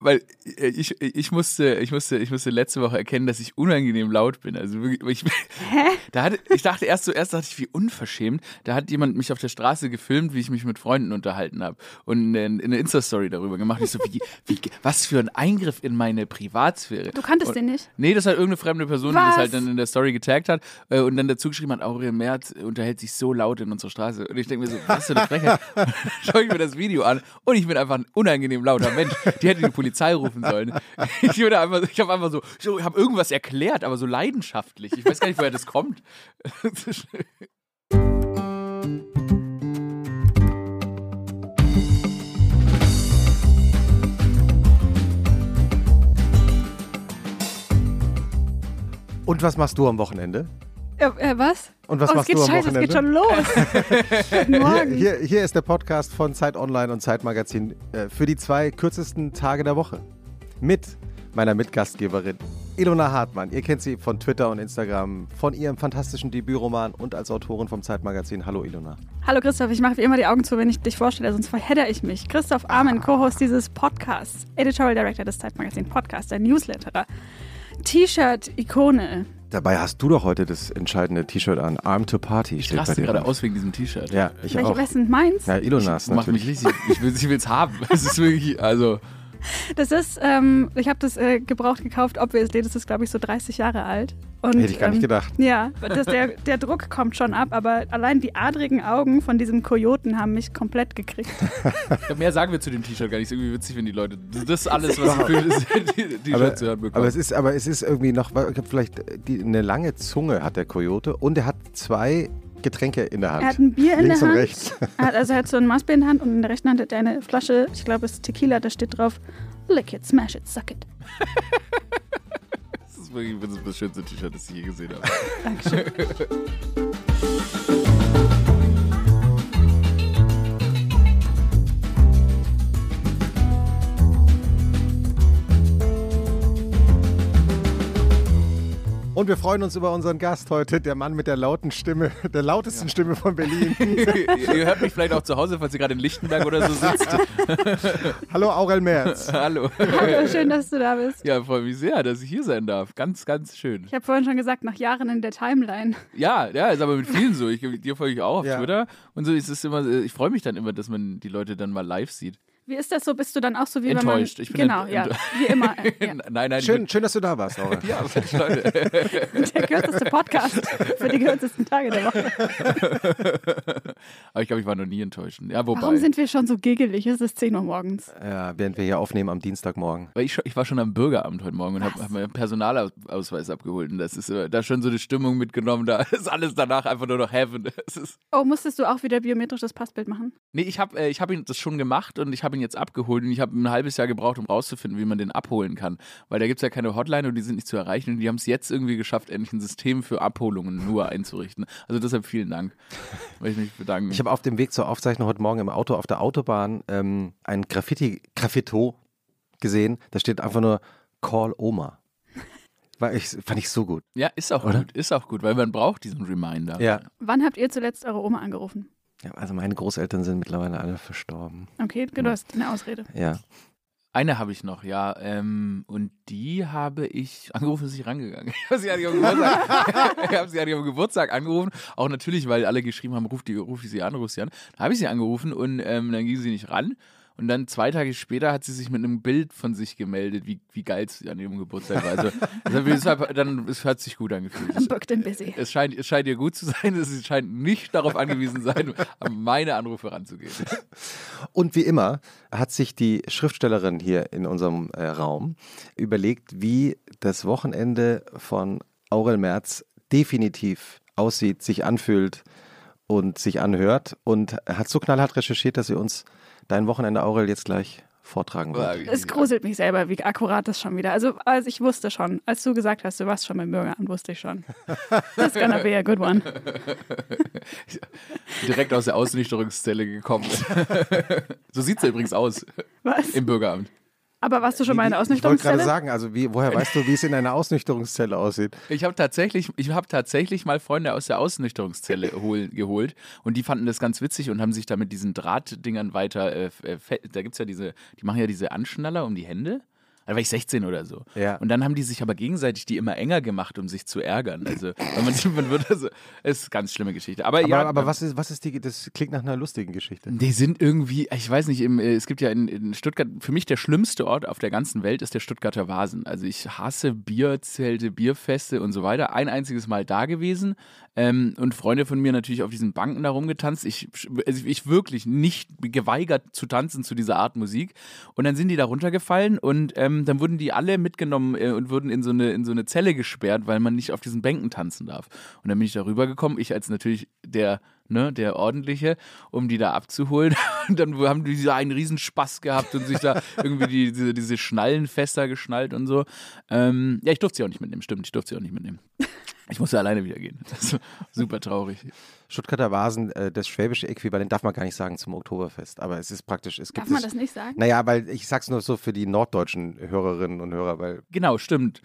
weil äh, ich, ich, musste, ich, musste, ich musste letzte Woche erkennen, dass ich unangenehm laut bin. Also wirklich, ich, Hä? Da hatte, ich dachte erst zuerst dachte ich, wie unverschämt. Da hat jemand mich auf der Straße gefilmt, wie ich mich mit Freunden unterhalten habe und eine, eine Insta-Story darüber gemacht. Ich so, wie, wie, was für ein Eingriff in meine Privatsphäre. Du kanntest und, den nicht? Nee, das hat irgendeine fremde Person, was? die das halt dann in der Story getaggt hat äh, und dann dazu geschrieben hat, Aurel Merz unterhält sich so laut in unserer Straße. Und ich denke mir so, was für eine Frechheit. Schaue ich mir das Video an und ich bin einfach ein unangenehm lauter Mensch. Die hätte die Polizei rufen sollen. Ich, würde einfach, ich habe einfach so, ich habe irgendwas erklärt, aber so leidenschaftlich. Ich weiß gar nicht, woher das kommt. Und was machst du am Wochenende? Äh, äh, was? Und was oh, machst es geht du am scheiße, Wochenende? es geht schon los. Guten Hier, Morgen. hier, hier ist der Podcast von Zeit Online und Zeit Magazin äh, für die zwei kürzesten Tage der Woche. Mit meiner Mitgastgeberin Ilona Hartmann. Ihr kennt sie von Twitter und Instagram, von ihrem fantastischen Debütroman und als Autorin vom Zeitmagazin. Hallo Ilona. Hallo Christoph, ich mache wie immer die Augen zu, wenn ich dich vorstelle, sonst verhedder ich mich. Christoph Armen, Co-Host dieses Podcasts, Editorial Director des Zeitmagazin Podcast, der Newsletterer, T-Shirt-Ikone. Dabei hast du doch heute das entscheidende T-Shirt an. Arm to Party Ich steht bei raste dir. gerade aus wegen diesem T-Shirt. Ja, ich Welche auch. wessen meins? Ja, Ilonas Macht mich natürlich. richtig, ich will es ich will's haben. Es ist wirklich, also, Das ist, ähm, ich habe das äh, gebraucht gekauft, obviously, das ist glaube ich so 30 Jahre alt. Und, Hätte ich gar nicht ähm, gedacht. Ja, das, der, der Druck kommt schon ab, aber allein die adrigen Augen von diesem Kojoten haben mich komplett gekriegt. mehr sagen wir zu dem T-Shirt gar nicht. Ist irgendwie witzig, wenn die Leute, das ist alles, was sie für das T-Shirt Aber, zu hören bekommen. aber, es ist, aber es ist irgendwie noch, ich glaub, vielleicht die, eine lange Zunge hat der Kojote und er hat zwei Getränke in der Hand. Er hat ein Bier in Links der und Hand. rechts. Er hat, also er hat so ein Maßbier in der Hand und in der rechten Hand hat er eine Flasche, ich glaube es ist Tequila, da steht drauf, lick it, smash it, suck it. ist wirklich das schönste T-Shirt, das ich je gesehen habe. Dankeschön. Und wir freuen uns über unseren Gast heute, der Mann mit der lauten Stimme, der lautesten Stimme von Berlin. ihr hört mich vielleicht auch zu Hause, falls ihr gerade in Lichtenberg oder so sitzt. Hallo Aurel Merz. Hallo. Hallo, schön, dass du da bist. Ja, freue mich sehr, dass ich hier sein darf. Ganz, ganz schön. Ich habe vorhin schon gesagt, nach Jahren in der Timeline. Ja, ja, ist aber mit vielen so. Ich, dir folge ich auch auf Ja. Twitter. Und so ist es immer, ich freue mich dann immer, dass man die Leute dann mal live sieht. Wie ist das so? Bist du dann auch so wie Enttäuscht. man... Ich bin genau, ent- ja, wie immer. äh, ja. Nein, nein, Schön, schön, dass du da warst, bin, ja, Leute. Der kürzeste Podcast für die kürzesten Tage der Woche. aber ich glaube, ich war noch nie enttäuscht. Ja, wobei. Warum sind wir schon so giggelig? Es ist 10 Uhr morgens. Ja, während wir hier aufnehmen am Dienstagmorgen. Weil ich, ich war schon am Bürgeramt heute Morgen und habe hab meinen Personalausweis abgeholt. Und das ist äh, da schon so eine Stimmung mitgenommen. Da ist alles danach einfach nur noch Heaven. Das ist, Oh, musstest du auch wieder biometrisches Passbild machen? nee, ich habe äh, ich hab ihn das schon gemacht und ich habe ihn jetzt abgeholt. Und ich habe ein halbes Jahr gebraucht, um rauszufinden, wie man den abholen kann. Weil da gibt es ja keine Hotline und die sind nicht zu erreichen. Und die haben es jetzt irgendwie geschafft, endlich ein System für Abholungen nur einzurichten. Also deshalb vielen Dank. Möchte ich mich bedanken. Ich habe auf dem Weg zur Aufzeichnung heute Morgen im Auto auf der Autobahn ähm, ein Graffiti, Graffito gesehen. Da steht einfach nur Call Oma. War ich, fand ich so gut. ja, ist auch Oder? gut. Ist auch gut, weil man braucht diesen Reminder. Ja. Wann habt ihr zuletzt eure Oma angerufen? Ja. Also meine Großeltern sind mittlerweile alle verstorben. Okay, du hast eine Ausrede. Ja. Eine habe ich noch, ja. Ähm, und die habe ich angerufen, ist sie rangegangen. Ich habe sie eigentlich am Geburtstag, ich sie angerufen. Auch natürlich, weil alle geschrieben haben, ruf, die, ruf ich sie an, ruf sie an. Da habe ich sie angerufen und ähm, dann ging sie nicht ran. Und dann zwei Tage später hat sie sich mit einem Bild von sich gemeldet, wie, wie geil sie an ihrem Geburtstag war. Also, deshalb, dann, es hat sich gut angefühlt. Es, Booked and busy. es, scheint, es scheint ihr gut zu sein, es scheint nicht darauf angewiesen sein, an meine Anrufe ranzugehen. Und wie immer hat sich die Schriftstellerin hier in unserem äh, Raum überlegt, wie das Wochenende von Aurel Merz definitiv aussieht, sich anfühlt und sich anhört und hat so knallhart recherchiert, dass sie uns dein Wochenende Aurel jetzt gleich vortragen wird. Es gruselt mich selber, wie akkurat das schon wieder. Also, also ich wusste schon, als du gesagt hast, du warst schon beim Bürgeramt, wusste ich schon. That's gonna be a good one. direkt aus der Ausnüchterungszelle gekommen. so sieht es übrigens aus Was? im Bürgeramt. Aber warst du schon mal in der Ich wollte gerade Ausnüchterungszelle? sagen, also wie, woher weißt du, wie es in einer Ausnüchterungszelle aussieht? Ich habe tatsächlich, ich habe tatsächlich mal Freunde aus der Ausnüchterungszelle hol, geholt und die fanden das ganz witzig und haben sich da mit diesen Drahtdingern weiter, äh, äh, da gibt's ja diese, die machen ja diese Anschnaller um die Hände Da war ich 16 oder so. Ja. Und dann haben die sich aber gegenseitig die immer enger gemacht, um sich zu ärgern. Also, man, man wird also, ist eine ganz schlimme Geschichte. Aber, Aber, ja, aber was ist, was ist die, das klingt nach einer lustigen Geschichte. die sind irgendwie, ich weiß nicht, im, äh, es gibt ja in, in Stuttgart, für mich der schlimmste Ort auf der ganzen Welt ist der Stuttgarter Vasen. Also ich hasse Bierzelte, Bierfeste und so weiter. Ein einziges Mal da gewesen ähm, und Freunde von mir natürlich auf diesen Banken da rumgetanzt. Ich, also ich wirklich nicht geweigert zu tanzen zu dieser Art Musik. Und dann sind die da runtergefallen und ähm, dann wurden die alle mitgenommen äh, und wurden in so, eine, in so eine Zelle gesperrt, weil man nicht auf diesen Bänken tanzen darf. Und dann bin ich da rübergekommen, ich als natürlich der ne, der ordentliche, um die da abzuholen. Und dann haben die da einen riesen Spaß gehabt und sich da irgendwie die, diese, diese Schnallen geschnallt und so. Ähm, ja, ich durfte sie auch nicht mitnehmen, stimmt, ich durfte sie auch nicht mitnehmen. Ich musste alleine wieder gehen. Das ist super traurig. Stuttgarter Vasen, äh, das schwäbische Äquivalent darf man gar nicht sagen zum Oktoberfest, aber es ist praktisch, es gibt Darf man das nicht sagen? Naja, weil ich sag's nur so für die norddeutschen Hörerinnen und Hörer, weil Genau, stimmt.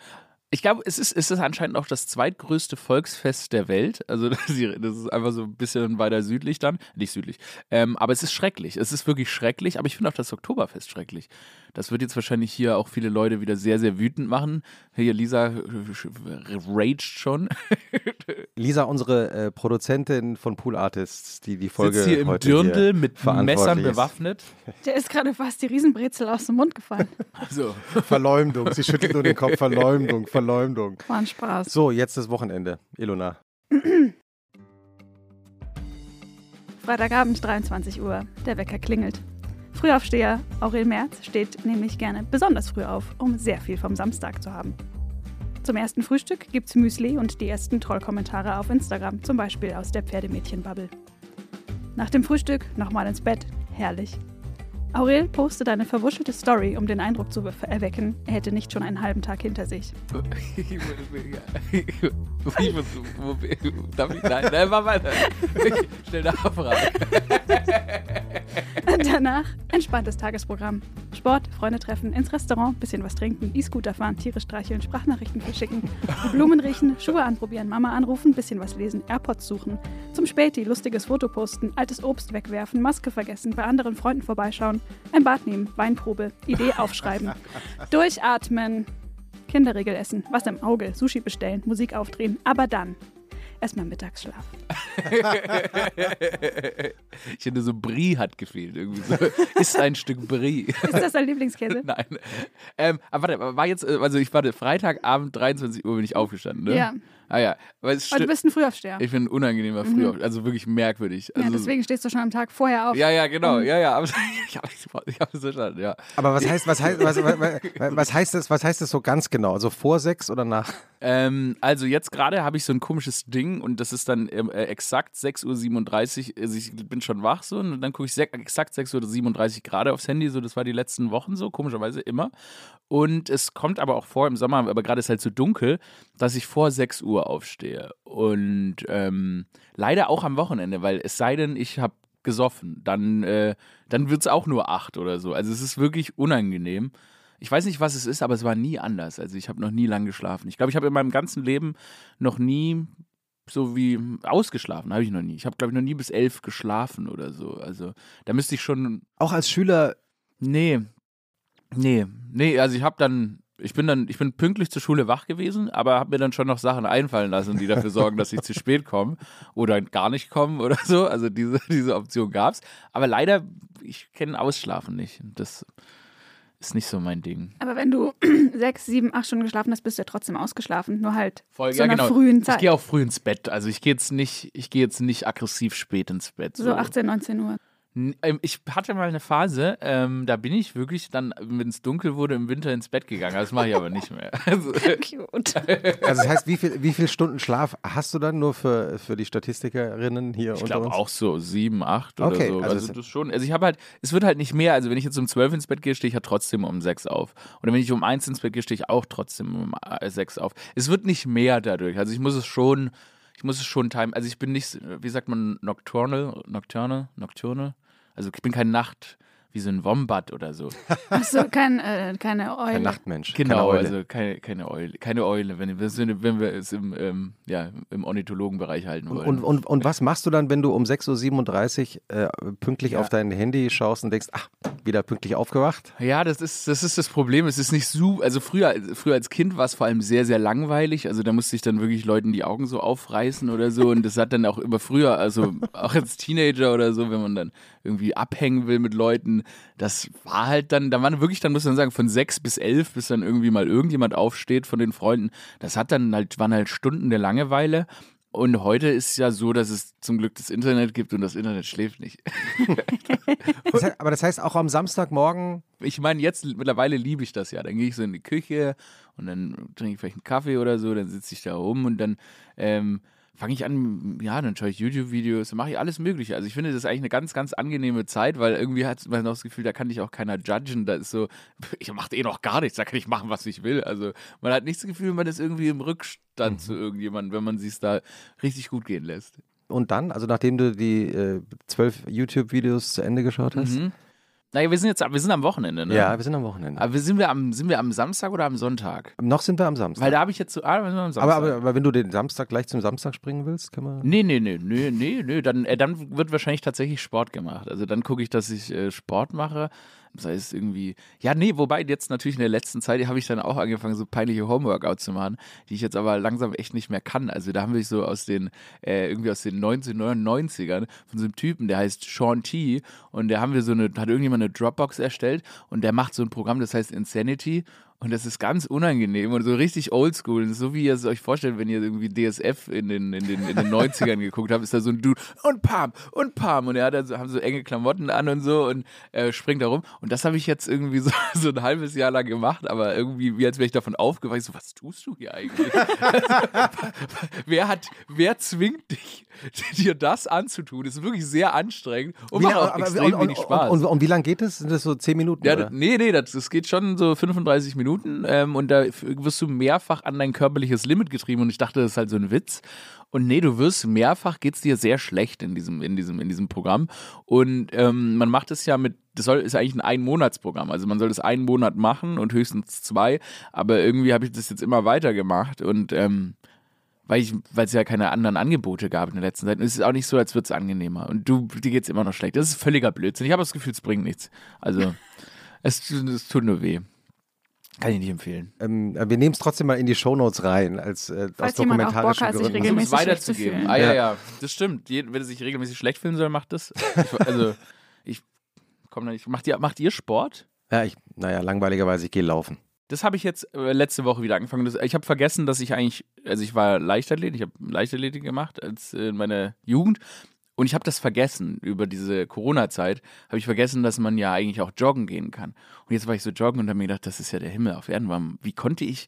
Ich glaube, es ist, es ist anscheinend auch das zweitgrößte Volksfest der Welt. Also das ist das ist einfach so ein bisschen weiter südlich dann. Nicht südlich. Ähm, aber es ist schrecklich. Es ist wirklich schrecklich. Aber ich finde auch das Oktoberfest schrecklich. Das wird jetzt wahrscheinlich hier auch viele Leute wieder sehr, sehr wütend machen. Hier, Lisa äh, raged schon. Lisa, unsere äh, Produzentin von Pool Artists, die die Folge Sitzt hier im heute Dirndl hier mit Messern bewaffnet. Der ist gerade fast die Riesenbrezel aus dem Mund gefallen. So. Verleumdung, sie schüttelt nur den Kopf, Verleumdung, Verleumdung. War ein Spaß. So, jetzt das Wochenende, Ilona. Freitagabend, 23 Uhr. Der Wecker klingelt. Frühaufsteher Aurel Merz steht nämlich gerne besonders früh auf, um sehr viel vom Samstag zu haben. Zum ersten Frühstück gibt's Müsli und die ersten Trollkommentare auf Instagram, zum Beispiel aus der Pferdemädchen-Bubble. Nach dem Frühstück nochmal ins Bett. Herrlich. Aurel postet eine verwuschelte Story, um den Eindruck zu erwecken, er hätte nicht schon einen halben Tag hinter sich. Ich muss, wo, darf ich, nein, nein, mach weiter. Ich stell eine Abfrage. Danach entspanntes Tagesprogramm. Sport, Freunde treffen, ins Restaurant, bisschen was trinken, E-Scooter fahren, Tiere streicheln, Sprachnachrichten verschicken, Blumen riechen, Schuhe anprobieren, Mama anrufen, bisschen was lesen, AirPods suchen, zum Späti lustiges Foto posten, altes Obst wegwerfen, Maske vergessen, bei anderen Freunden vorbeischauen, ein Bad nehmen, Weinprobe, Idee aufschreiben, durchatmen, Kinderregel essen, was im Auge, Sushi bestellen, Musik aufdrehen, aber dann erstmal Mittagsschlaf. Ich finde, so Brie hat gefehlt. Irgendwie so. Ist ein Stück Brie. Ist das dein Lieblingskäse? Nein. Ähm, aber warte, war jetzt, äh, also ich war Freitagabend, 23 Uhr bin ich aufgestanden, ne? Ja. Ah ja. Aber es Aber du bist ein Frühaufsteher. ich bin ein unangenehmer früher, also wirklich merkwürdig. ja, Also, deswegen stehst du schon am Tag vorher auf. ja, ja, genau, ja, ja. Aber ich habe hab es verstanden, ja. Aber was heißt, was heißt, was, was, heißt das, was heißt das so ganz genau? Also vor sechs oder nach? Ähm, also jetzt gerade habe ich so ein komisches Ding und das ist dann ähm, äh, exakt 6.37 Uhr. Also ich bin schon wach so und dann gucke ich exakt 6.37 Uhr gerade aufs Handy. So, das war die letzten Wochen so, komischerweise immer. Und es kommt aber auch vor im Sommer, aber gerade ist halt so dunkel, dass ich vor 6 Uhr aufstehe. Und ähm, leider auch am Wochenende, weil es sei denn, ich habe gesoffen, dann, äh, dann wird es auch nur 8 oder so. Also es ist wirklich unangenehm. Ich weiß nicht, was es ist, aber es war nie anders. Also ich habe noch nie lang geschlafen. Ich glaube, ich habe in meinem ganzen Leben noch nie so wie ausgeschlafen, habe ich noch nie. Ich habe, glaube ich, noch nie bis elf geschlafen oder so. Also da müsste ich schon Auch als Schüler, Nee. Nee. Nee, also ich habe dann. Ich bin dann, ich bin pünktlich zur Schule wach gewesen, aber habe mir dann schon noch Sachen einfallen lassen, die dafür sorgen, dass ich zu spät komme oder gar nicht komme oder so. Also diese, diese Option gab's. Aber leider, ich kenne Ausschlafen nicht. Das ist nicht so mein Ding. Aber wenn du sechs, sieben, acht Stunden geschlafen hast, bist du ja trotzdem ausgeschlafen. Nur halt Voll, zu einer frühen Ich Zeit. gehe auch früh ins Bett. Also ich gehe jetzt nicht, ich gehe jetzt nicht aggressiv spät ins Bett. So 18, 19 Uhr. Ähm, Ich hatte mal eine Phase, ähm, da bin ich wirklich dann, wenn es dunkel wurde, im Winter ins Bett gegangen. Das mache ich aber nicht mehr. Also, Cute. also das heißt, wie viel, wie viel Stunden Schlaf hast du dann nur für, für die Statistikerinnen hier ich unter glaube uns? auch so sieben, acht oder Okay, so. also Also, es- das schon. Also ich habe halt, es wird halt nicht mehr. Also wenn ich jetzt um zwölf ins Bett gehe, stehe ich ja trotzdem um sechs auf. Oder wenn ich um eins ins Bett gehe, stehe ich auch trotzdem um äh, sechs auf. Es wird nicht mehr dadurch. Also ich muss es schon, ich muss es schon time. Also ich bin nicht, wie sagt man, nocturnal, nocturnal, nocturnal. Also ich bin kein Nacht. wie so ein Wombat oder so. Achso, kein, äh, keine Eule. Kein Nachtmensch. Genau, keine Eule. also keine, keine Eule. Keine Eule, wenn, wir- wenn wir es im, ähm, ja, im Ornithologenbereich halten Und, wollen. und, und, und was machst du dann, wenn du um 6.37 Uhr äh, pünktlich Ja. auf dein Handy schaust und denkst, ach, wieder pünktlich aufgewacht? Ja, das ist, das ist das Problem. Es ist nicht so, also früher, früher als Kind war es vor allem sehr, sehr langweilig. Also da musste ich dann wirklich Leuten die Augen so aufreißen oder so. Und das hat dann auch immer früher, also auch als Teenager oder so, wenn man dann irgendwie abhängen will mit Leuten, das war halt dann, da waren wirklich, dann muss man sagen, von sechs bis elf, bis dann irgendwie mal irgendjemand aufsteht von den Freunden. Das hat dann halt, waren halt Stunden der Langeweile. Und heute ist ja so, dass es zum Glück das Internet gibt und das Internet schläft nicht. Das heißt, aber das heißt auch am Samstagmorgen, ich meine, jetzt mittlerweile liebe ich das ja. Dann gehe ich so in die Küche und dann trinke ich vielleicht einen Kaffee oder so, dann sitze ich da rum und dann ähm, fange ich an, ja, dann schaue ich YouTube-Videos, dann mache ich alles Mögliche. Also ich finde, das ist eigentlich eine ganz, ganz angenehme Zeit, weil irgendwie hat man auch das Gefühl, da kann dich auch keiner judgen. Da ist so, ich mache eh noch gar nichts, da kann ich machen, was ich will. Also man hat nicht das Gefühl, man ist irgendwie im Rückstand zu irgendjemandem, wenn man sich da richtig gut gehen lässt. und dann, also nachdem du die äh, zwölf YouTube-Videos zu Ende geschaut hast? Mhm. Naja, wir sind jetzt, wir sind am Wochenende, ne? Ja, wir sind am Wochenende. Aber sind wir am, sind wir am Samstag oder am Sonntag? Noch sind wir am Samstag. Weil da habe ich jetzt so, ah, wir sind am Samstag. aber, aber, aber wenn du den Samstag gleich zum Samstag springen willst, können wir. Nee, nee, nee, nee, nee, nee. Dann, äh, dann wird wahrscheinlich tatsächlich Sport gemacht. Also dann gucke ich, dass ich äh, Sport mache. Sei es irgendwie. Ja, nee, wobei jetzt natürlich in der letzten Zeit habe ich dann auch angefangen, so peinliche Homeworkouts zu machen, die ich jetzt aber langsam echt nicht mehr kann. Also da haben wir so aus den, äh, irgendwie aus den 1999ern von so einem Typen, der heißt Sean T. Und der haben wir so eine, hat irgendjemand eine Dropbox erstellt und der macht so ein Programm, das heißt Insanity. Und das ist ganz unangenehm und so richtig oldschool. So wie ihr es euch vorstellt, wenn ihr irgendwie DSF in den, in den, in den 90ern geguckt habt, ist da so ein Dude und Pam und Pam. Und er hat dann so, haben so enge Klamotten an und so und äh, springt da rum. Und das habe ich jetzt irgendwie so, so ein halbes Jahr lang gemacht, aber irgendwie, wie als wäre ich davon aufgewacht. Ich so, was tust du hier eigentlich? wer hat, wer zwingt dich, dir das anzutun? Das ist wirklich sehr anstrengend und Wie macht auch extrem und, wenig Spaß. Und, und, und wie lange geht es? Sind das so zehn Minuten? Ja, oder? das, nee, nee, das, das geht schon so 35 Minuten ähm, und da wirst du mehrfach an dein körperliches Limit getrieben und ich dachte, das ist halt so ein Witz. Und nee, du wirst mehrfach geht's dir sehr schlecht in diesem, in diesem, in diesem Programm. Und ähm, man macht es ja mit, das soll, ist eigentlich ein Einmonatsprogramm. Also man soll das einen Monat machen und höchstens zwei. Aber irgendwie habe ich das jetzt immer weiter gemacht und ähm, weil es ja keine anderen Angebote gab in der letzten Zeit. Und es ist auch nicht so, als würde es angenehmer. Und du, dir geht's immer noch schlecht. Das ist völliger Blödsinn. Ich habe das Gefühl, es bringt nichts. Also, es, es tut nur weh. Kann ich nicht empfehlen. Ähm, wir nehmen es trotzdem mal in die Shownotes rein, als äh, aus Falls Bock dokumentarischen hat, sich Gründen. regelmäßig Um es schlecht zu weiterzugeben. Ah, ja, Ja. ja. Das stimmt. Wenn er sich regelmäßig schlecht fühlen soll, macht das. Ich, also, ich komme da nicht. Macht ihr, macht ihr Sport? Ja, ich, naja, langweiligerweise, ich gehe laufen. Das habe ich jetzt äh, letzte Woche wieder angefangen. Das, ich habe vergessen, dass ich eigentlich, also ich war Leichtathlet, ich habe Leichtathletik gemacht als äh, in meiner Jugend und ich habe das vergessen über diese Corona-Zeit, habe ich vergessen, dass man ja eigentlich auch joggen gehen kann. Und jetzt war ich so joggen und habe mir gedacht, das ist ja der Himmel auf Erden. Warum- Wie konnte ich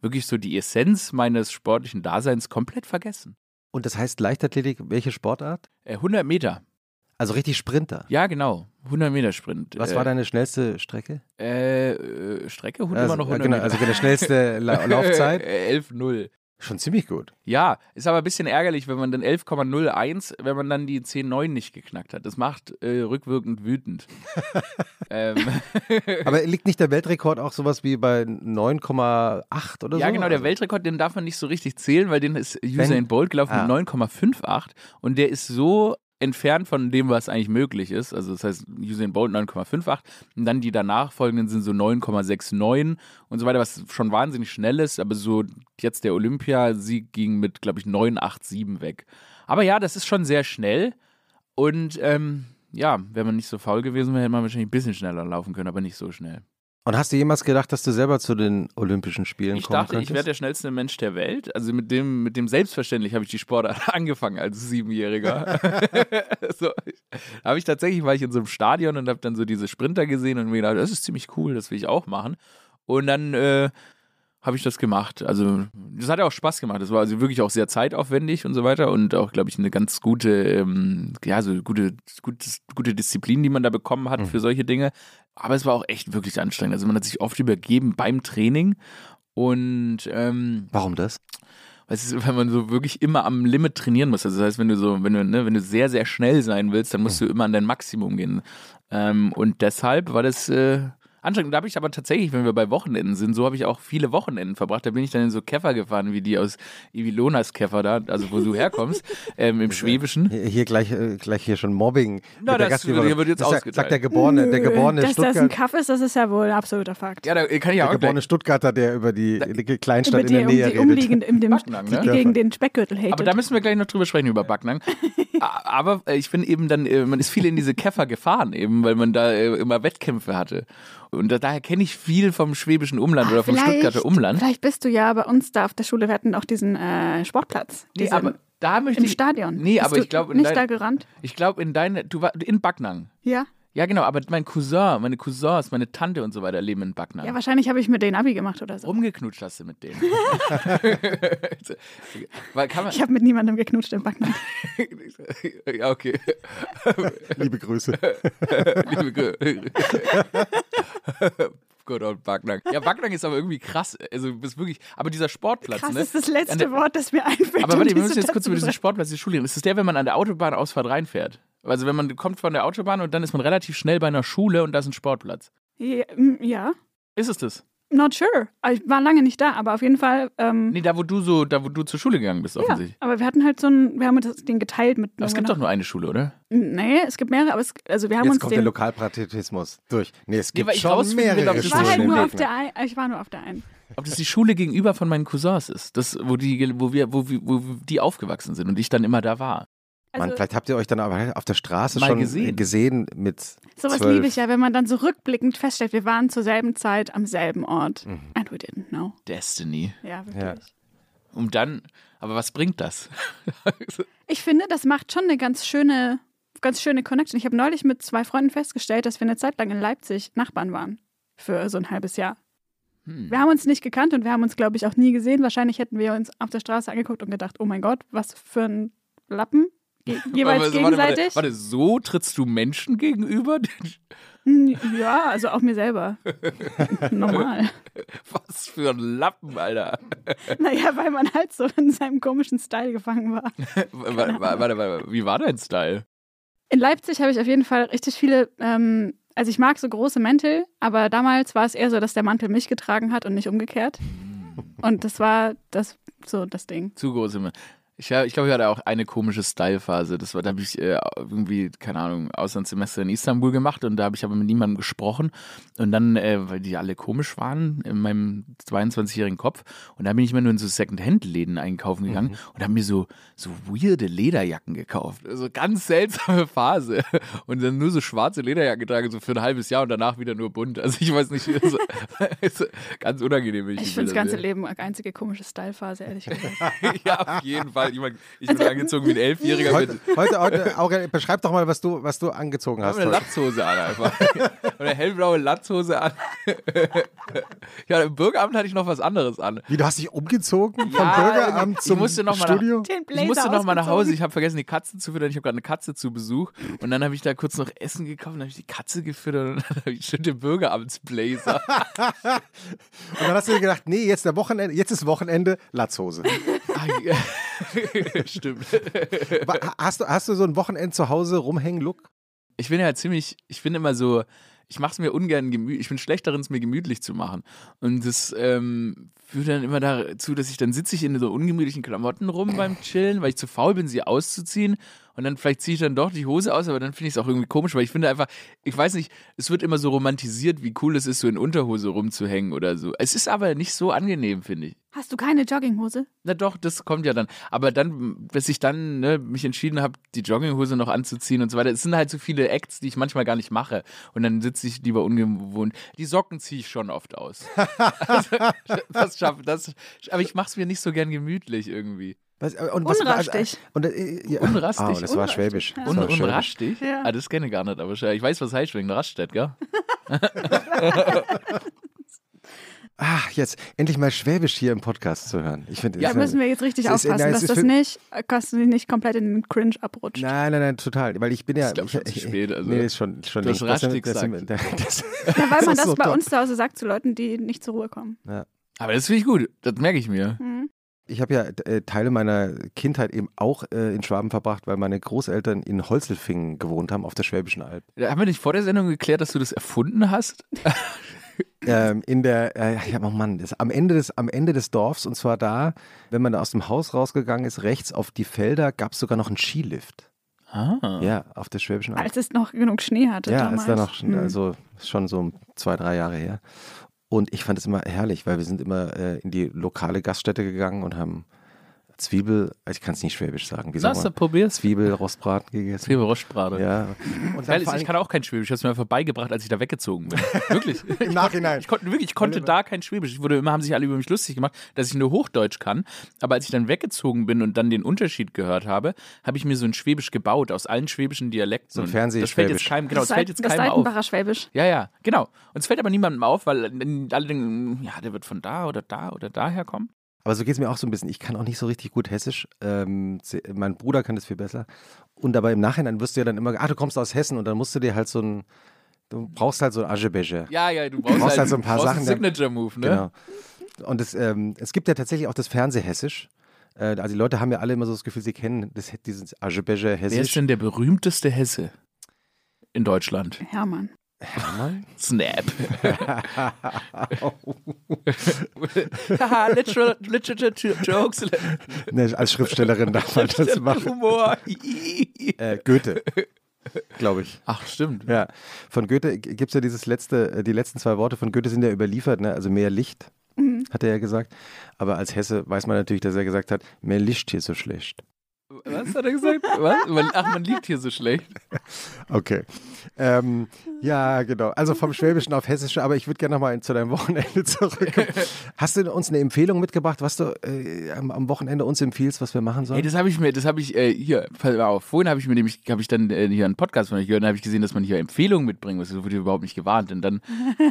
wirklich so die Essenz meines sportlichen Daseins komplett vergessen? Und das heißt Leichtathletik, welche Sportart? Äh, 100 Meter. Also richtig Sprinter. Ja, genau. 100 Meter Sprint. Was äh, war deine schnellste Strecke? Äh, äh, Strecke? 100 Also, immer noch äh, 100 genau, Meter. also deine schnellste La Laufzeit? Äh, 11-0. Schon ziemlich gut. Ja, ist aber ein bisschen ärgerlich, wenn man dann 11,01, wenn man dann die 10,9 nicht geknackt hat. Das macht äh, rückwirkend wütend. ähm, Aber liegt nicht der Weltrekord auch sowas wie bei 9,8 oder so? ja, genau, der Also- Weltrekord, den darf man nicht so richtig zählen, weil den ist Wenn- Usain Bolt gelaufen Ah. mit 9,58 und der ist so entfernt von dem, was eigentlich möglich ist. Also das heißt, Usain Bolt 9,58 und dann die danach folgenden sind so 9,69 und so weiter, was schon wahnsinnig schnell ist, aber so jetzt der Olympiasieg ging mit, glaube ich, 9,87 weg. Aber ja, das ist schon sehr schnell und ähm, ja, wenn man nicht so faul gewesen wäre, hätte man wahrscheinlich ein bisschen schneller laufen können, aber nicht so schnell. Und hast du jemals gedacht, dass du selber zu den Olympischen Spielen Ich kommen dachte, könntest? ich wäre der schnellste Mensch der Welt. Also mit dem, mit dem Selbstverständlich habe ich die Sportart angefangen als Siebenjähriger. so, habe ich tatsächlich, war ich in so einem Stadion und habe dann so diese Sprinter gesehen und mir gedacht, das ist ziemlich cool, das will ich auch machen. Und dann äh, habe ich das gemacht. Also das hat ja auch Spaß gemacht. Das war also wirklich auch sehr zeitaufwendig und so weiter und auch, glaube ich, eine ganz gute, ähm, ja, so gute, gutes, gute Disziplin, die man da bekommen hat für solche Dinge. Aber es war auch echt wirklich anstrengend. Also man hat sich oft übergeben beim Training und ähm, Warum das? du, weil man so wirklich immer am Limit trainieren muss. Also das heißt, wenn du so, wenn du, ne, wenn du sehr, sehr schnell sein willst, dann musst du immer an dein Maximum gehen. Ähm, und deshalb war das äh, anstrengend. Da habe ich aber tatsächlich, wenn wir bei Wochenenden sind, so habe ich auch viele Wochenenden verbracht. Da bin ich dann in so Käfer gefahren, wie die aus Ivilonas Käfer da, also wo du herkommst, ähm, im Schwäbischen. Hier, hier gleich, äh, gleich hier schon Mobbing. Na, der das Gastgeberin. wird- jetzt Das ausgeteilt. Sagt der geborene, der geborene Dass das ein Stuttgart, Kaff ist, das ist ja wohl ein absoluter Fakt. Ja, da kann ich der ja auch geborene gleich. Stuttgarter, der über die, die Kleinstadt Über in der die, um Nähe die redet. umliegende, in dem, Backnang, ne? die gegen den Speckgürtel hatet. Aber da müssen wir gleich noch drüber sprechen, über Backnang. Aber äh, ich bin eben dann, äh, man ist viel in diese Käfer gefahren, eben, weil man da äh, immer Wettkämpfe hatte. Und da, daher kenne ich viel vom schwäbischen Umland oder vom Stuttgarter Umland. Vielleicht bist du ja bei uns da auf der Schule. Wir hatten auch diesen äh, Sportplatz. Nee, Diesen- aber da möchte Im ich. Stadion. Nee, Bist aber ich glaube, Nicht dein- da gerannt? Ich glaube, in deine, du war in Backnang. Ja. Ja, genau, aber mein Cousin, meine Cousins, meine Tante und so weiter leben in Backnang. Ja, wahrscheinlich habe ich mit denen Abi gemacht oder so. Rumgeknutscht hast du mit denen. Weil kann man, Ich habe mit niemandem geknutscht im Backnang. ja, okay. Liebe Grüße. Liebe Grü- Good old Backnang. Ja, Backnang ist aber irgendwie krass. Also, du bist wirklich. Aber dieser Sportplatz, Krass ne? ist das letzte der- Wort, das mir einfällt. Aber warte, wir müssen jetzt kurz über diesen. Sportplatz der Schule reden. Ist das der, wenn man an der Autobahn Ausfahrt reinfährt? Also, wenn man kommt von der Autobahn und dann ist man relativ schnell bei einer Schule und da ist ein Sportplatz. Ja, ja, Ist es das? not sure. Ich war lange nicht da, aber auf jeden Fall. Ähm, Nee, da wo du so, da wo du zur Schule gegangen bist, ja, offensichtlich. aber wir hatten halt so ein, wir haben uns den geteilt mit. Aber es gibt doch nur eine Schule, oder? Nee, es gibt mehrere, aber es, also wir haben Jetzt uns kommt der. Lokalpatriotismus durch. Nee, es Nee, gibt ich schon mehrere Ich war Schulen halt Schulen nur auf der ein, ich war nur auf der einen. Ob das die Schule gegenüber von meinen Cousins ist, das, wo die, wo wir, wo, wir- wo die aufgewachsen sind und ich dann immer da war. Also, Mann, vielleicht habt ihr euch dann aber auf der Straße schon gesehen. gesehen mit sowas liebe ich ja, wenn man dann so rückblickend feststellt, wir waren zur selben Zeit am selben Ort. Mhm. And we didn't know. Destiny. Ja, wirklich. Ja. Und dann, aber was bringt das? Ich finde, das macht schon eine ganz schöne, ganz schöne Connection. Ich habe neulich mit zwei Freunden festgestellt, dass wir eine Zeit lang in Leipzig Nachbarn waren. Für so ein halbes Jahr. Hm. Wir haben uns nicht gekannt und wir haben uns, glaube ich, auch nie gesehen. Wahrscheinlich hätten wir uns auf der Straße angeguckt und gedacht, oh mein Gott, was für ein Lappen. Je jeweils Warte, gegenseitig. Warte, warte, so trittst du Menschen gegenüber? Ja, also auch mir selber. Normal. Was für ein Lappen, Alter. Naja, weil man halt so in seinem komischen Style gefangen war. Warte, warte, warte, wie war dein Style? In Leipzig habe ich auf jeden Fall richtig viele, ähm, also ich mag so große Mäntel, aber damals war es eher so, dass der Mantel mich getragen hat und nicht umgekehrt. Und das war das so das Ding. Zu groß immer. Ich, ich glaube, ich hatte auch eine komische Style-Phase. Das war, da habe ich äh, irgendwie, keine Ahnung, Auslandssemester in Istanbul gemacht und da habe ich aber mit niemandem gesprochen. Und dann, äh, weil die alle komisch waren in meinem 22-jährigen Kopf. Und da bin ich immer nur in so Second-Hand-Läden einkaufen gegangen und habe mir so, so weirde Lederjacken gekauft. Also ganz seltsame Phase. Und dann nur so schwarze Lederjacken getragen, so für ein halbes Jahr und danach wieder nur bunt. Also ich weiß nicht, so, so, ganz unangenehm. Ich mir finde das ganze. Leben eine einzige komische Style-Phase, ehrlich gesagt. ja, auf jeden Fall. Ich, mein, ich bin angezogen wie ein Elfjähriger Heute, heute, heute Aurel, beschreib doch mal, was du, was du angezogen hast. eine heute. Latzhose an einfach. eine hellblaue Latzhose an. ja, im Bürgeramt hatte ich noch was anderes an. Wie, du hast dich umgezogen vom Ja, Bürgeramt ich zum musste noch mal nach- Studio? Den Ich musste noch mal nach. Hause. Ich habe vergessen, die Katze zu füttern. Ich habe gerade eine Katze zu Besuch. Und dann habe ich da kurz noch Essen gekauft. Dann habe ich die Katze gefüttert. Und dann habe ich schön den Bürgeramtsblazer. Und dann hast du dir gedacht, nee, jetzt, der Wochenende, jetzt ist Wochenende, Latzhose. Stimmt. Hast du, hast du so ein Wochenend zu Hause rumhängen, Look? Ich bin ja ziemlich, ich bin immer so, ich mache es mir ungern gemütlich, ich bin schlecht darin, es mir gemütlich zu machen. Und das ähm, führt dann immer dazu, dass ich dann sitze ich in so ungemütlichen Klamotten rum beim Chillen, weil ich zu faul bin, sie auszuziehen. Und dann vielleicht ziehe ich dann doch die Hose aus, aber dann finde ich es auch irgendwie komisch, weil ich finde einfach, ich weiß nicht, es wird immer so romantisiert, wie cool es ist, so in Unterhose rumzuhängen oder so. Es ist aber nicht so angenehm, finde ich. Hast du keine Jogginghose? Na doch, das kommt ja dann. Aber dann, bis ich dann ne, mich entschieden habe, die Jogginghose noch anzuziehen und so weiter, es sind halt so viele Acts, die ich manchmal gar nicht mache. Und dann sitze ich lieber ungewohnt. Die Socken ziehe ich schon oft aus. also, das schaffe das. Aber ich mache es mir nicht so gern gemütlich irgendwie. Was, äh, und Unrastig. und, äh, ja. Unrastig? Ah, das war Unrastig, Schwäbisch. ja. Das Un war unrastig? Ja. Ah, das kenne ich gar nicht, aber ich weiß, was heißt wegen Raststätt, gell? Ah, jetzt endlich mal Schwäbisch hier im Podcast zu hören. Ich finde, Ja, Da müssen wir jetzt richtig Es ist- aufpassen, nein, dass das nicht, dass du nicht komplett in den Cringe abrutscht. Nein, nein, nein, total. Weil ich bin ja. Ich glaub schon zu spät, also. nee, ist schon, schon. Das- Rastig das- gesagt. das- das- Ja, weil man das so bei uns zu Hause sagt zu Leuten, die nicht zur Ruhe kommen. Aber das finde ich gut. Das merke ich mir. Mhm. Ich habe ja äh, Teile meiner Kindheit eben auch äh, in Schwaben verbracht, weil meine Großeltern in Holzelfingen gewohnt haben auf der Schwäbischen Alb. Haben wir nicht vor der Sendung geklärt, dass du das erfunden hast? ähm, in der, äh, ja, oh Mann, das, am, Ende des, am Ende des Dorfs und zwar da, wenn man aus dem Haus rausgegangen ist, rechts auf die Felder gab es sogar noch einen Skilift. Ah. Ja, auf der Schwäbischen Alb. Als es noch genug Schnee hatte Ja, damals. ist da noch, Hm. also schon so zwei, drei Jahre her. Und ich fand es immer herrlich, weil wir sind immer äh, in die lokale Gaststätte gegangen und haben Zwiebel, ich kann es nicht schwäbisch sagen, wie du man? probiert? Zwiebelrostbraten gegessen. Zwiebelrostbrate. Ja. Und Geil ich kann auch kein Schwäbisch. Ich habe es mir vorbeigebracht, als ich da weggezogen bin. Wirklich. im Nachhinein. Ich konnte wirklich, ich konnte da kein Schwäbisch. Ich wurde immer, haben sich alle über mich lustig gemacht, dass ich nur Hochdeutsch kann. Aber als ich dann weggezogen bin und dann den Unterschied gehört habe, habe ich mir so ein Schwäbisch gebaut aus allen schwäbischen Dialekten. So ein Das Fernsehschwäbisch. jetzt keinem, genau, das, das fällt jetzt das keinem auf. Seitenbacher Schwäbisch. Ja, ja, genau. Und es fällt aber niemandem auf, weil alle denken, ja, der wird von da oder da oder daher kommen. Aber so geht es mir auch so ein bisschen. Ich kann auch nicht so richtig gut Hessisch. Ähm, mein Bruder kann das viel besser. Und aber im Nachhinein wirst du ja dann immer, ah, du kommst aus Hessen und dann musst du dir halt so ein, du brauchst halt so ein Aschebeche. Ja, ja, du brauchst, brauchst halt, halt so ein paar Sachen, Signature-Move, ne? Genau. Und es, ähm, es gibt ja tatsächlich auch das Fernsehhessisch. Äh, also die Leute haben ja alle immer so das Gefühl, sie kennen das, dieses Aschebeche Wer ist Hessisch. denn der berühmteste Hesse in Deutschland? Hermann. Hermann? Snap. Haha, literal, literature jokes. Ne, als Schriftstellerin darf man das machen. Humor. Äh, Goethe, glaube ich. Ach, stimmt. Ja, von Goethe gibt es ja dieses letzte, äh, die letzten zwei Worte von Goethe sind ja überliefert, ne? also mehr Licht, hat er ja gesagt. Aber als Hesse weiß man natürlich, dass er gesagt hat, mehr Licht hier so schlecht. Was hat er gesagt? Was? Ach, man liegt hier so schlecht. Okay. Ähm, ja, genau. Also vom Schwäbischen auf Hessische, aber ich würde gerne nochmal zu deinem Wochenende zurück. Hast du uns eine Empfehlung mitgebracht, was du äh, am, am Wochenende uns empfiehlst, was wir machen sollen? Ey, das habe ich mir, das habe ich äh, hier, pass auf, vorhin habe ich mir nämlich, habe ich dann äh, hier einen Podcast von euch gehört, und habe ich gesehen, dass man hier Empfehlungen mitbringen muss. Das wurde überhaupt nicht gewarnt. Und dann,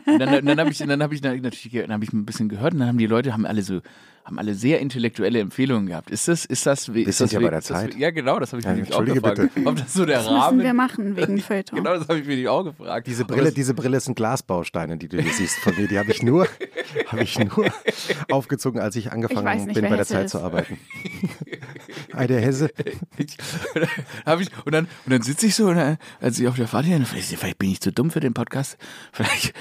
und dann, und dann habe ich, und dann habe ich natürlich, dann habe ich ein bisschen gehört und dann haben die Leute, haben alle so, haben alle sehr intellektuelle Empfehlungen gehabt. Ist das, ist das, ist sind das ja we- bei der ist das, Zeit. Ja, genau, das habe ich Ja, mir nämlich auch gefragt. Ob das so der Das müssen Rahmen. wir machen wegen Feuilleton. Genau, das habe ich mir auch gefragt. Diese Brille, diese Brille sind Glasbausteine, die du hier siehst von mir. Die habe ich nur, habe ich nur aufgezogen, als ich angefangen Ich nicht, bin, bei der Hesse Zeit ist. zu arbeiten. Ei, der Hesse. Ich, ich, und dann, und dann sitze ich so, und dann, als ich auf der Fahrt hier, vielleicht, vielleicht bin ich zu dumm für den Podcast. Vielleicht,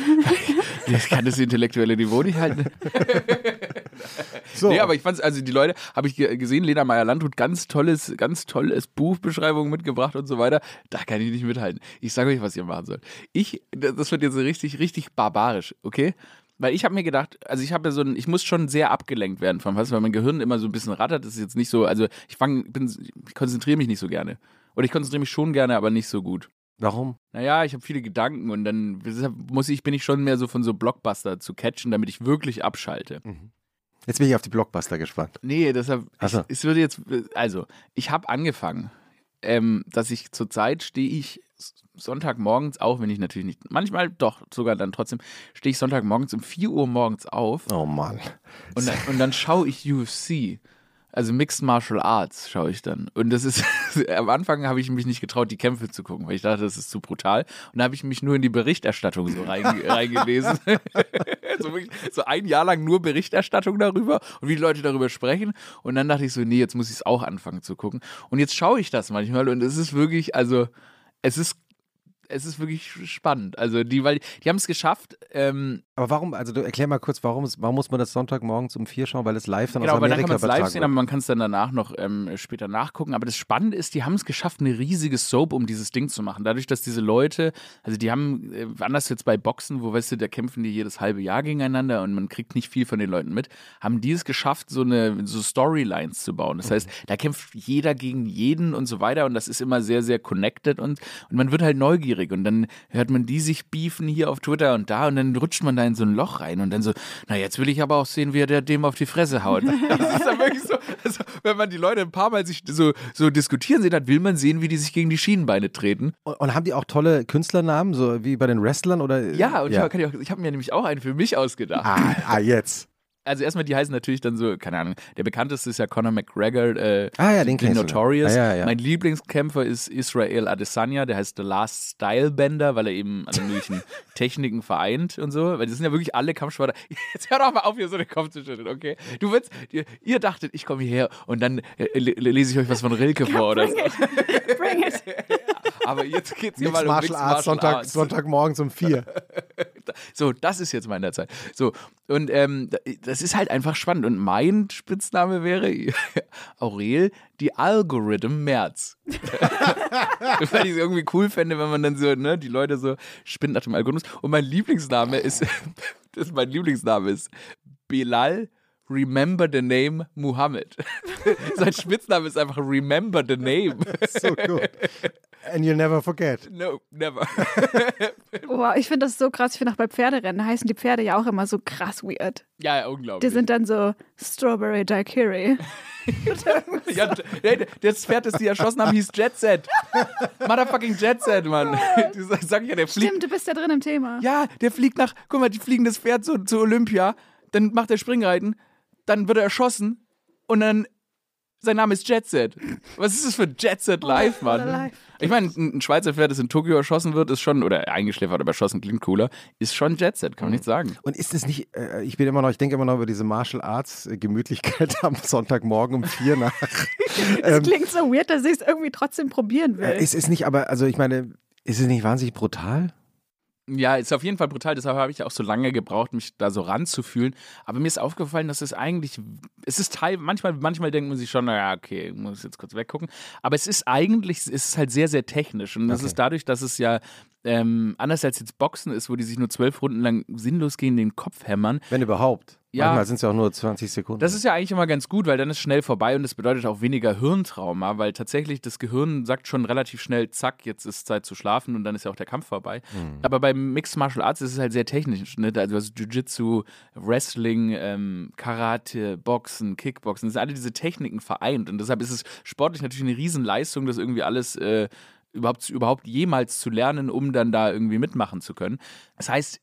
vielleicht kann das intellektuelle Niveau nicht halten. So, Nee, aber ich fand's, also die Leute, habe ich ge- gesehen, Lena Meyer-Landrut, ganz tolles, ganz tolles Buchbeschreibung mitgebracht und so weiter. Da kann ich nicht mithalten. Ich sage euch, was ihr machen sollt. Ich, das wird jetzt richtig, richtig barbarisch, okay? Weil ich habe mir gedacht, also ich habe ja so ein, ich muss schon sehr abgelenkt werden von was, weil mein Gehirn immer so ein bisschen rattert. Das ist jetzt nicht so, also ich fange, bin, ich konzentriere mich nicht so gerne. Oder ich konzentriere mich schon gerne, aber nicht so gut. warum? Naja, ich habe viele Gedanken und dann muss ich, bin ich schon mehr so von so Blockbuster zu catchen, damit ich wirklich abschalte. Jetzt bin ich auf die Blockbuster gespannt. Nee, deshalb, so. ich, es würde jetzt, also, ich habe angefangen, ähm, dass ich zurzeit stehe ich Sonntagmorgens, auch wenn ich natürlich nicht, manchmal doch sogar dann trotzdem, stehe ich Sonntagmorgens um 4 Uhr morgens auf Oh Mann. und dann, und dann schaue ich UFC. Also Mixed Martial Arts schaue ich dann. Und das ist, am Anfang habe ich mich nicht getraut, die Kämpfe zu gucken, weil ich dachte, das ist zu brutal. Und da habe ich mich nur in die Berichterstattung so reinge reingelesen. so, wirklich, so ein Jahr lang nur Berichterstattung darüber und wie die Leute darüber sprechen. Und dann dachte ich so, nee, jetzt muss ich es auch anfangen zu gucken. Und jetzt schaue ich das manchmal und es ist wirklich, also, es ist, es ist wirklich spannend. Also die, weil die haben es geschafft, ähm, Aber warum, also du erklär mal kurz, warum, warum muss man das Sonntagmorgens um vier schauen, weil es live dann Genau, aus weil dann kann Amerika man es live sehen, aber man kann es dann danach noch ähm, später nachgucken. Aber das Spannende ist, die haben es geschafft, eine riesige Soap um dieses Ding zu machen. Dadurch, dass diese Leute, also die haben, äh, anders jetzt bei Boxen, wo weißt du, da kämpfen die jedes halbe Jahr gegeneinander und man kriegt nicht viel von den Leuten mit, haben die es geschafft, so eine so Storylines zu bauen. Das heißt, da kämpft jeder gegen jeden und so weiter und das ist immer sehr, sehr connected und, und man wird halt neugierig und dann hört man die sich beefen hier auf Twitter und da und dann rutscht man da in so ein Loch rein und dann so, na jetzt will ich aber auch sehen, wie er der dem auf die Fresse haut. Das ist dann wirklich so, also, wenn man die Leute ein paar Mal sich so, so diskutieren sehen hat, will man sehen, wie die sich gegen die Schienenbeine treten. Und, und haben die auch tolle Künstlernamen, so wie bei den Wrestlern? Oder? Ja, und ja. ich, ja ich habe mir nämlich auch einen für mich ausgedacht. Ah, ah, jetzt. Also erstmal, die heißen natürlich dann so, keine Ahnung, der bekannteste ist ja Conor McGregor, äh, Ah ja, den du. Notorious. Ah, ja, ja. Mein Lieblingskämpfer ist Israel Adesanya, der heißt The Last Stylebender, weil er eben alle möglichen Techniken vereint und so. Weil das sind ja wirklich alle Kampfsportler. Jetzt hör doch mal auf, hier so den Kopf zu schütteln, okay? Du willst, ihr, ihr dachtet, ich komme hierher und dann äh, le- lese ich euch was von Rilke vor oder so. Bring it. Bring it. Aber jetzt geht's hier mal um Martial Arts, Martial Sonntag, Arts. Sonntagmorgens um vier. So, das ist jetzt mal in der Zeit. So, und ähm, das ist halt einfach spannend. Und mein Spitzname wäre Aurel, die Algorithm Merz. Weil ich es irgendwie cool fände, wenn man dann so, ne, die Leute so spinnt nach dem Algorithmus. Und mein Lieblingsname ist, das mein Lieblingsname ist Bilal Remember the Name Muhammad. Sein Spitzname ist einfach Remember the Name. So gut. And you'll never forget. No, never. Wow, ich finde das so krass. Ich finde auch bei Pferderennen heißen die Pferde ja auch immer so krass weird. Ja, ja, unglaublich. Die sind dann so Strawberry Daiquiri. Ja, der- das Pferd, das die erschossen haben, hieß Jet Set. Motherfucking Jet Set, Mann. Das sag ich ja, der fliegt. Stimmt, du bist ja drin im Thema. Ja, der fliegt nach, guck mal, die fliegen das Pferd zu, zu Olympia, dann macht er Springreiten, dann wird er erschossen und dann sein Name ist Jet Set. Was ist das für Jet Set Live, What a Mann? Ich meine, ein Schweizer Pferd, das in Tokio erschossen wird, ist schon, oder eingeschläfert, aber erschossen klingt cooler, ist schon Jet Set, kann man nicht sagen. Und ist es nicht, äh, ich bin immer noch, ich denke immer noch über diese Martial Arts äh, Gemütlichkeit am Sonntagmorgen um vier nach. Es klingt so weird, dass ich es irgendwie trotzdem probieren will. Äh, ist es nicht, aber, also ich meine, ist es nicht wahnsinnig brutal? Ja, ist auf jeden Fall brutal. Deshalb habe ich auch so lange gebraucht, mich da so ranzufühlen. Aber mir ist aufgefallen, dass es eigentlich, es ist Teil, manchmal, manchmal denkt man sich schon, naja, okay, ich muss jetzt kurz weggucken. Aber es ist eigentlich, es ist halt sehr, sehr technisch. Und das Okay. ist dadurch, dass es ja ähm, anders als jetzt Boxen ist, wo die sich nur zwölf Runden lang sinnlos gegen den Kopf hämmern. Wenn überhaupt. Ja. Manchmal sind es ja auch nur 20 Sekunden. Das ist ja eigentlich immer ganz gut, weil dann ist schnell vorbei und das bedeutet auch weniger Hirntrauma, weil tatsächlich das Gehirn sagt schon relativ schnell, zack, jetzt ist Zeit zu schlafen und dann ist ja auch der Kampf vorbei. Aber beim Mixed Martial Arts ist es halt sehr technisch. Ne? Also hast Jiu-Jitsu, Wrestling, ähm, Karate, Boxen, Kickboxen, das sind alle diese Techniken vereint und deshalb ist es sportlich natürlich eine Riesenleistung, das irgendwie alles äh, überhaupt, überhaupt jemals zu lernen, um dann da irgendwie mitmachen zu können. Das heißt,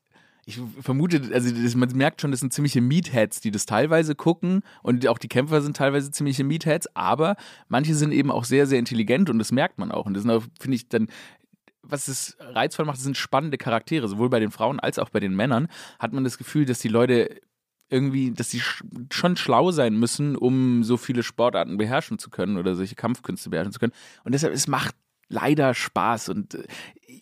ich vermute, also das, man merkt schon, das sind ziemliche Meatheads, die das teilweise gucken und auch die Kämpfer sind teilweise ziemliche Meatheads, aber manche sind eben auch sehr, sehr intelligent und das merkt man auch. Und das finde ich, dann was es reizvoll macht, sind spannende Charaktere. Sowohl bei den Frauen als auch bei den Männern hat man das Gefühl, dass die Leute irgendwie, dass sie sch schon schlau sein müssen, um so viele Sportarten beherrschen zu können oder solche Kampfkünste beherrschen zu können. Und deshalb, es macht leider Spaß und äh,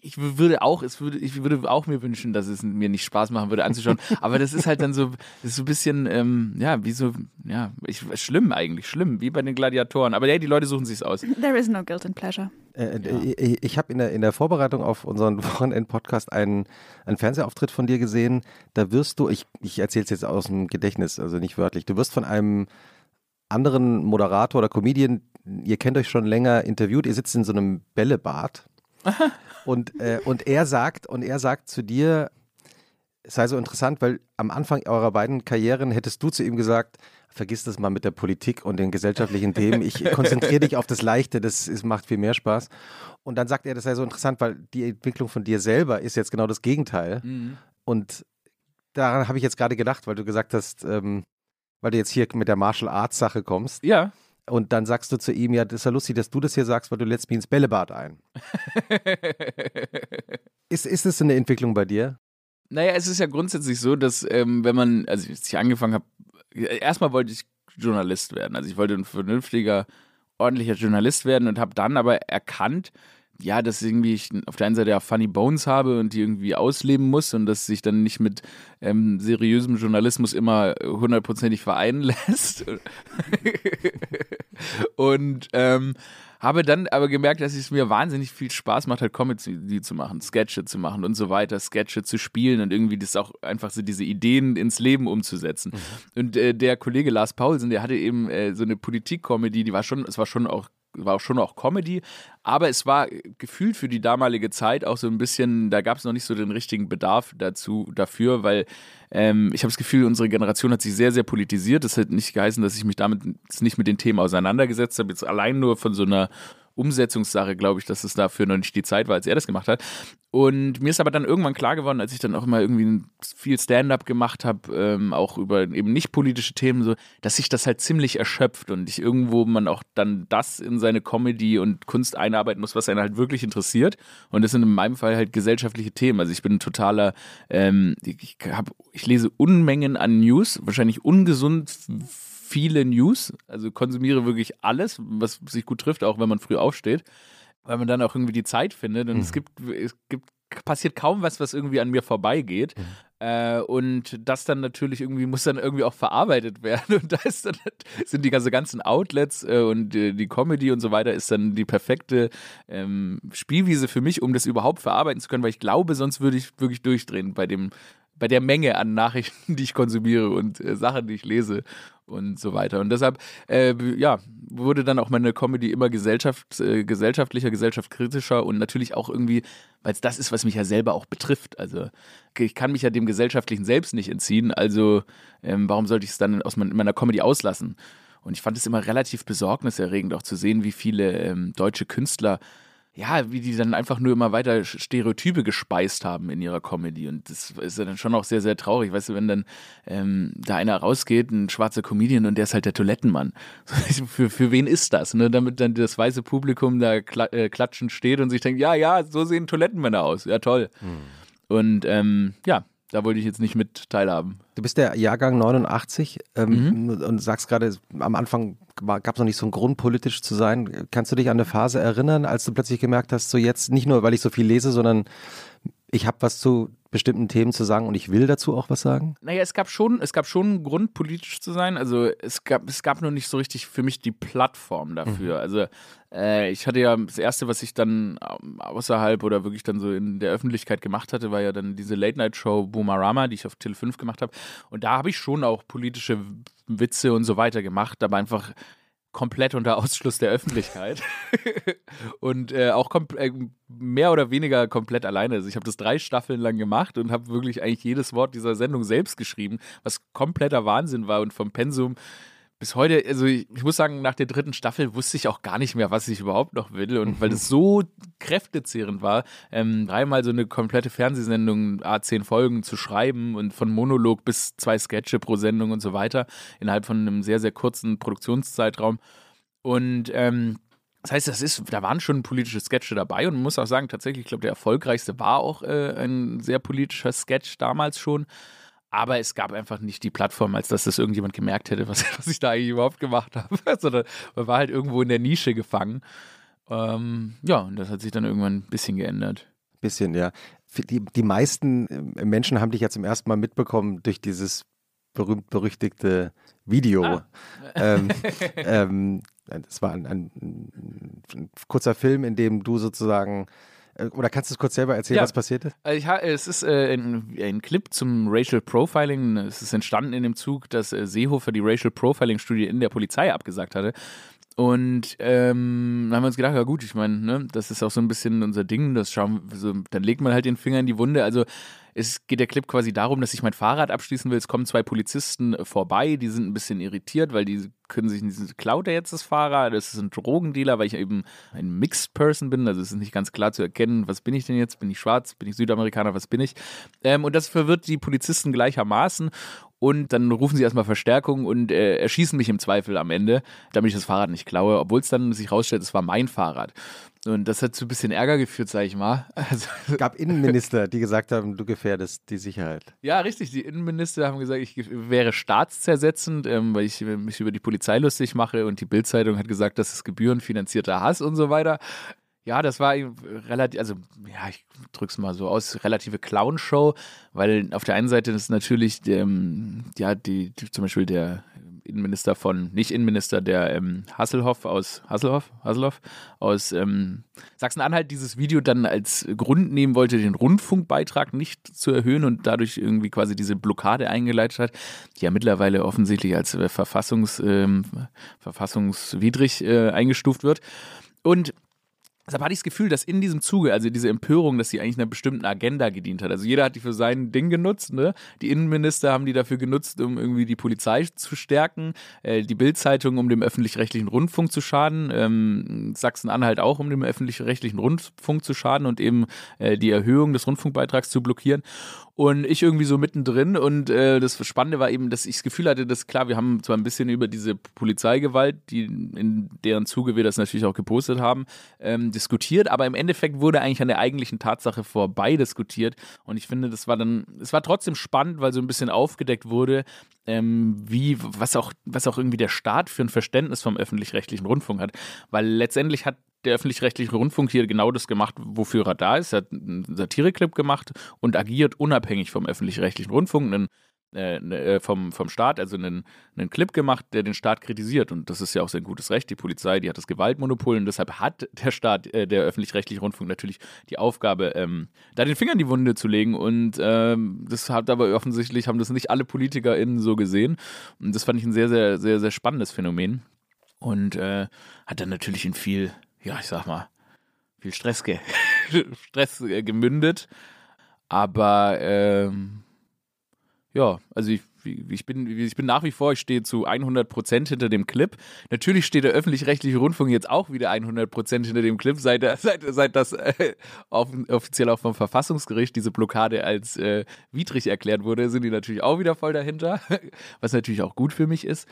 ich würde auch, es würde, ich würde auch mir wünschen, dass es mir nicht Spaß machen würde anzuschauen, aber das ist halt dann so, das ist so ein bisschen, ähm, ja, wie so, ja, ich, schlimm eigentlich, schlimm, wie bei den Gladiatoren, aber ja, die Leute suchen sich's aus. There is no guilt and pleasure. Äh, Ich, ich habe in der, in der Vorbereitung auf unseren Wochenend-Podcast einen, einen Fernsehauftritt von dir gesehen. Da wirst du, ich, ich erzähle es jetzt aus dem Gedächtnis, also nicht wörtlich, du wirst von einem anderen Moderator oder Comedian, ihr kennt euch schon länger, interviewt. Ihr sitzt in so einem Bällebad und, äh, und er sagt, und er sagt zu dir, es sei so interessant, weil am Anfang eurer beiden Karrieren hättest du zu ihm gesagt, vergiss das mal mit der Politik und den gesellschaftlichen Themen. Ich konzentriere dich auf das Leichte, das ist, macht viel mehr Spaß. Und dann sagt er, das sei so interessant, weil die Entwicklung von dir selber ist jetzt genau das Gegenteil. Und daran habe ich jetzt gerade gedacht, weil du gesagt hast, ähm, weil du jetzt hier mit der Martial Arts Sache kommst. Ja. Und dann sagst du zu ihm, ja, das ist ja lustig, dass du das hier sagst, weil du lädst mich ins Bällebad ein. Ist, ist das so eine Entwicklung bei dir? Naja, es ist ja grundsätzlich so, dass ähm, wenn man, also als ich angefangen habe, erstmal wollte ich Journalist werden. Also ich wollte ein vernünftiger, ordentlicher Journalist werden und habe dann aber erkannt, ja, dass irgendwie ich auf der einen Seite ja Funny Bones habe und die irgendwie ausleben muss und dass sich dann nicht mit ähm, seriösem Journalismus immer hundertprozentig vereinen lässt. und ähm, habe dann aber gemerkt, dass es mir wahnsinnig viel Spaß macht, halt Comedy zu machen, Sketche zu machen und so weiter, Sketche zu spielen und irgendwie das auch einfach so diese Ideen ins Leben umzusetzen. Und äh, der Kollege Lars Paulsen, der hatte eben äh, so eine Politik-Comedy, die war schon, es war schon auch war auch schon auch Comedy, aber es war gefühlt für die damalige Zeit auch so ein bisschen, da gab es noch nicht so den richtigen Bedarf dazu, dafür, weil ähm, ich habe das Gefühl, unsere Generation hat sich sehr, sehr politisiert. Das hat nicht geheißen, dass ich mich damit nicht mit den Themen auseinandergesetzt habe, jetzt allein nur von so einer Umsetzungssache, glaube ich, dass es dafür noch nicht die Zeit war, als er das gemacht hat. Und mir ist aber dann irgendwann klar geworden, als ich dann auch immer irgendwie viel Stand-up gemacht habe, ähm, auch über eben nicht politische Themen, so, dass sich das halt ziemlich erschöpft und ich irgendwo man auch dann das in seine Comedy und Kunst einarbeiten muss, was einen halt wirklich interessiert. Und das sind in meinem Fall halt gesellschaftliche Themen. Also ich bin ein totaler, ähm, ich, hab, ich lese Unmengen an News, wahrscheinlich ungesund viele News, also konsumiere wirklich alles, was sich gut trifft, auch wenn man früh aufsteht, weil man dann auch irgendwie die Zeit findet. Und mhm. es gibt, es gibt passiert kaum was, was irgendwie an mir vorbeigeht. Mhm. Äh, und das dann natürlich irgendwie muss dann irgendwie auch verarbeitet werden. Und da ist dann, sind die ganze, ganzen Outlets äh, und die, die, Comedy und so weiter ist dann die perfekte ähm, Spielwiese für mich, um das überhaupt verarbeiten zu können, weil ich glaube, sonst würde ich wirklich durchdrehen bei dem, bei der Menge an Nachrichten, die ich konsumiere und äh, Sachen, die ich lese und so weiter. Und deshalb, äh, ja, wurde dann auch meine Comedy immer Gesellschaft, äh, gesellschaftlicher, gesellschaftskritischer und natürlich auch irgendwie, weil es das ist, was mich ja selber auch betrifft. Also ich kann mich ja dem gesellschaftlichen selbst nicht entziehen, also ähm, warum sollte ich es dann aus meiner Comedy auslassen? Und ich fand es immer relativ besorgniserregend, auch zu sehen, wie viele ähm, deutsche Künstler ja, wie die dann einfach nur immer weiter Stereotype gespeist haben in ihrer Comedy. Und das ist ja dann schon auch sehr, sehr traurig. Weißt du, wenn dann ähm, da einer rausgeht, ein schwarzer Comedian, und der ist halt der Toilettenmann. für, für wen ist das? Ne? Damit dann das weiße Publikum da kla äh, klatschend steht und sich denkt, ja, ja, so sehen Toilettenmänner aus. Ja, toll. Hm. Und ähm, ja, da wollte ich jetzt nicht mit teilhaben. Du bist der Jahrgang 89 ähm, mhm. und sagst gerade, am Anfang gab es noch nicht so einen Grund, politisch zu sein. Kannst du dich an eine Phase erinnern, als du plötzlich gemerkt hast, so jetzt nicht nur, weil ich so viel lese, sondern ich habe was zu bestimmten Themen zu sagen und ich will dazu auch was sagen? Naja, es gab schon, es gab schon einen Grund, politisch zu sein. Also es gab, es gab nur nicht so richtig für mich die Plattform dafür. Mhm. Also äh, ich hatte ja das erste, was ich dann außerhalb oder wirklich dann so in der Öffentlichkeit gemacht hatte, war ja dann diese Late-Night-Show Boomerama, die ich auf Tele 5 gemacht habe. Und da habe ich schon auch politische Witze und so weiter gemacht, aber einfach komplett unter Ausschluss der Öffentlichkeit und äh, auch äh, mehr oder weniger komplett alleine. Also ich habe das drei Staffeln lang gemacht und habe wirklich eigentlich jedes Wort dieser Sendung selbst geschrieben, was kompletter Wahnsinn war und vom Pensum bis heute, also ich, ich, muss sagen, nach der dritten Staffel wusste ich auch gar nicht mehr, was ich überhaupt noch will. Und weil das so kräftezehrend war, ähm, dreimal so eine komplette Fernsehsendung, A10 Folgen zu schreiben und von Monolog bis zwei Sketche pro Sendung und so weiter, innerhalb von einem sehr, sehr kurzen Produktionszeitraum. Und ähm, das heißt, das ist, da waren schon politische Sketche dabei und man muss auch sagen, tatsächlich, ich glaube, der erfolgreichste war auch äh, ein sehr politischer Sketch damals schon. Aber es gab einfach nicht die Plattform, als dass das irgendjemand gemerkt hätte, was, was ich da eigentlich überhaupt gemacht habe. Sondern man war halt irgendwo in der Nische gefangen. Ähm, ja, und das hat sich dann irgendwann ein bisschen geändert. Bisschen, ja. Die, die meisten äh, Menschen haben dich ja zum ersten Mal mitbekommen durch dieses berühmt-berüchtigte Video. Ah. Ähm, ähm, das war ein, ein, ein, kurzer Film, in dem du sozusagen oder kannst du es kurz selber erzählen, ja. was passiert ist? Äh, ich, es ist äh, ein, ein, Clip zum Racial Profiling. Es ist entstanden in dem Zug, dass äh, Seehofer die Racial Profiling-Studie in der Polizei abgesagt hatte. Und ähm, dann haben wir uns gedacht, ja gut, ich meine, ne, das ist auch so ein bisschen unser Ding, das schauen, so, dann legt man halt den Finger in die Wunde. Also es geht der Clip quasi darum, dass ich mein Fahrrad abschließen will. Es kommen zwei Polizisten äh, vorbei, die sind ein bisschen irritiert, weil die können sich nicht, klaut er jetzt das Fahrrad? Das ist ein Drogendealer, weil ich eben ein Mixed Person bin. Also es ist nicht ganz klar zu erkennen, was bin ich denn jetzt? Bin ich schwarz? Bin ich Südamerikaner? Was bin ich? Ähm, und das verwirrt die Polizisten gleichermaßen. Und dann rufen sie erstmal Verstärkung und äh, erschießen mich im Zweifel am Ende, damit ich das Fahrrad nicht klaue, obwohl es dann sich rausstellt, es war mein Fahrrad. Und das hat zu ein bisschen Ärger geführt, sage ich mal. Also, es gab Innenminister, die gesagt haben, du gefährdest die Sicherheit. Ja, richtig. Die Innenminister haben gesagt, ich wäre staatszersetzend, ähm, weil ich mich über die Polizei lustig mache. Und die Bildzeitung hat gesagt, das ist gebührenfinanzierter Hass und so weiter. Ja, das war relativ, also ja, ich drück's mal so aus, relative Clownshow, weil auf der einen Seite ist natürlich, ähm, ja, die, die, zum Beispiel der Innenminister von, nicht Innenminister, der ähm, Hasselhoff aus, Hasselhoff, Hasselhoff aus ähm, Sachsen-Anhalt dieses Video dann als Grund nehmen wollte, den Rundfunkbeitrag nicht zu erhöhen und dadurch irgendwie quasi diese Blockade eingeleitet hat, die ja mittlerweile offensichtlich als äh, verfassungs, ähm, verfassungswidrig äh, eingestuft wird. Und Deshalb hatte ich das Gefühl, dass in diesem Zuge, also diese Empörung, dass sie eigentlich einer bestimmten Agenda gedient hat. Also jeder hat die für sein Ding genutzt, ne? Die Innenminister haben die dafür genutzt, um irgendwie die Polizei zu stärken, äh, die Bildzeitung, um dem öffentlich-rechtlichen Rundfunk zu schaden, ähm, Sachsen-Anhalt auch, um dem öffentlich-rechtlichen Rundfunk zu schaden und eben äh, die Erhöhung des Rundfunkbeitrags zu blockieren und ich irgendwie so mittendrin. Und äh, das Spannende war eben, dass ich das Gefühl hatte, dass klar, wir haben zwar ein bisschen über diese Polizeigewalt, die in deren Zuge wir das natürlich auch gepostet haben, ähm, diskutiert, aber im Endeffekt wurde eigentlich an der eigentlichen Tatsache vorbei diskutiert. Und ich finde, das war dann, es war trotzdem spannend, weil so ein bisschen aufgedeckt wurde, ähm, wie, was auch, was auch irgendwie der Staat für ein Verständnis vom öffentlich-rechtlichen Rundfunk hat. Weil letztendlich hat der öffentlich-rechtliche Rundfunk hier genau das gemacht, wofür er da ist. Er hat einen Satireclip gemacht und agiert unabhängig vom öffentlich-rechtlichen Rundfunk, einen, äh, ne, äh, vom, vom Staat, also einen, einen Clip gemacht, der den Staat kritisiert. Und das ist ja auch sein gutes Recht. Die Polizei, die hat das Gewaltmonopol und deshalb hat der Staat, äh, der öffentlich-rechtliche Rundfunk natürlich die Aufgabe, ähm, da den Finger in die Wunde zu legen. Und ähm, das hat aber offensichtlich, haben das nicht alle PolitikerInnen so gesehen. Und das fand ich ein sehr, sehr, sehr, sehr spannendes Phänomen. Und äh, hat dann natürlich in viel ja, ich sag mal, viel Stress, ge Stress äh, gemündet. Aber ähm, ja, also ich, ich, bin, ich bin nach wie vor, ich stehe zu 100% hinter dem Clip. Natürlich steht der öffentlich-rechtliche Rundfunk jetzt auch wieder 100% hinter dem Clip, seit, seit, seit das äh, auf, offiziell auch vom Verfassungsgericht diese Blockade als äh, widrig erklärt wurde, sind die natürlich auch wieder voll dahinter, was natürlich auch gut für mich ist.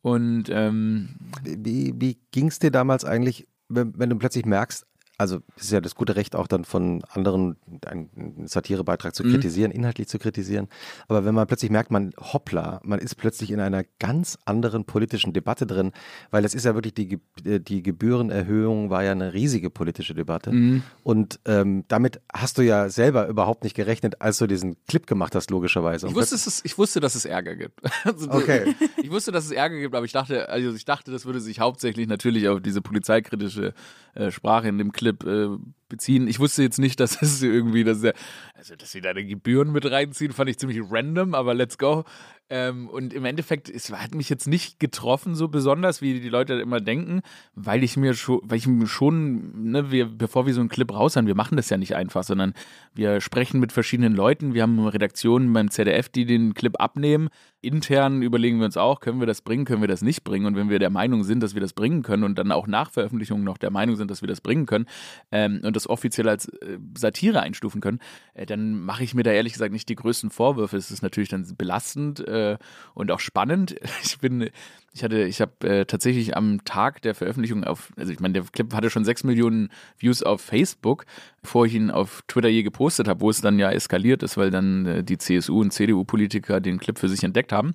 Und ähm, wie, wie ging es dir damals eigentlich wenn, wenn du plötzlich merkst, also es ist ja das gute Recht auch dann von anderen einen Satirebeitrag zu mhm. kritisieren, inhaltlich zu kritisieren. Aber wenn man plötzlich merkt, man hoppla, man ist plötzlich in einer ganz anderen politischen Debatte drin, weil es ist ja wirklich die, äh, die Gebührenerhöhung war ja eine riesige politische Debatte. Mhm. Und ähm, damit hast du ja selber überhaupt nicht gerechnet, als du diesen Clip gemacht hast, logischerweise. Ich wusste, es, ich wusste, dass es Ärger gibt. Also, okay. Ich wusste, dass es Ärger gibt, aber ich dachte, also ich dachte, das würde sich hauptsächlich natürlich auf diese polizeikritische äh, Sprache in dem Clip äh, beziehen. Ich wusste jetzt nicht, dass es irgendwie, dass er, also dass sie da Gebühren mit reinziehen, fand ich ziemlich random, aber let's go. Ähm, und im Endeffekt, es hat mich jetzt nicht getroffen, so besonders, wie die Leute immer denken, weil ich mir schon, weil ich mir schon, ne, wir, bevor wir so einen Clip raushauen, wir machen das ja nicht einfach, sondern wir sprechen mit verschiedenen Leuten. Wir haben Redaktionen beim ZDF, die den Clip abnehmen. Intern überlegen wir uns auch, können wir das bringen, können wir das nicht bringen. Und wenn wir der Meinung sind, dass wir das bringen können und dann auch nach Veröffentlichung noch der Meinung sind, dass wir das bringen können ähm, und das offiziell als äh, Satire einstufen können, äh, dann mache ich mir da ehrlich gesagt nicht die größten Vorwürfe. Es ist natürlich dann belastend äh, und auch spannend. Ich bin, ich hatte, ich habe tatsächlich am Tag der Veröffentlichung auf, also ich meine, der Clip hatte schon sechs Millionen Views auf Facebook, bevor ich ihn auf Twitter je gepostet habe, wo es dann ja eskaliert ist, weil dann die CSU und CDU-Politiker den Clip für sich entdeckt haben.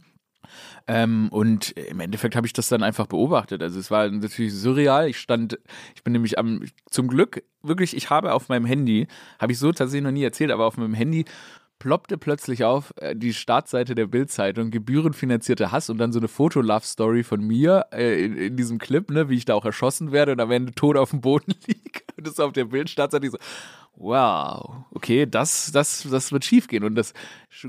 Ähm, und im Endeffekt habe ich das dann einfach beobachtet. Also es war natürlich surreal. Ich stand, ich bin nämlich am, zum Glück wirklich, ich habe auf meinem Handy, habe ich so tatsächlich noch nie erzählt, aber auf meinem Handy ploppte plötzlich auf äh, die Startseite der Bildzeitung, gebührenfinanzierte Hass und dann so eine Foto-Love-Story von mir äh, in, in, diesem Clip, ne, wie ich da auch erschossen werde und am Ende tot auf dem Boden liege. Und das auf der Bildstartseite so, wow, okay, das, das, das wird schief gehen. Und das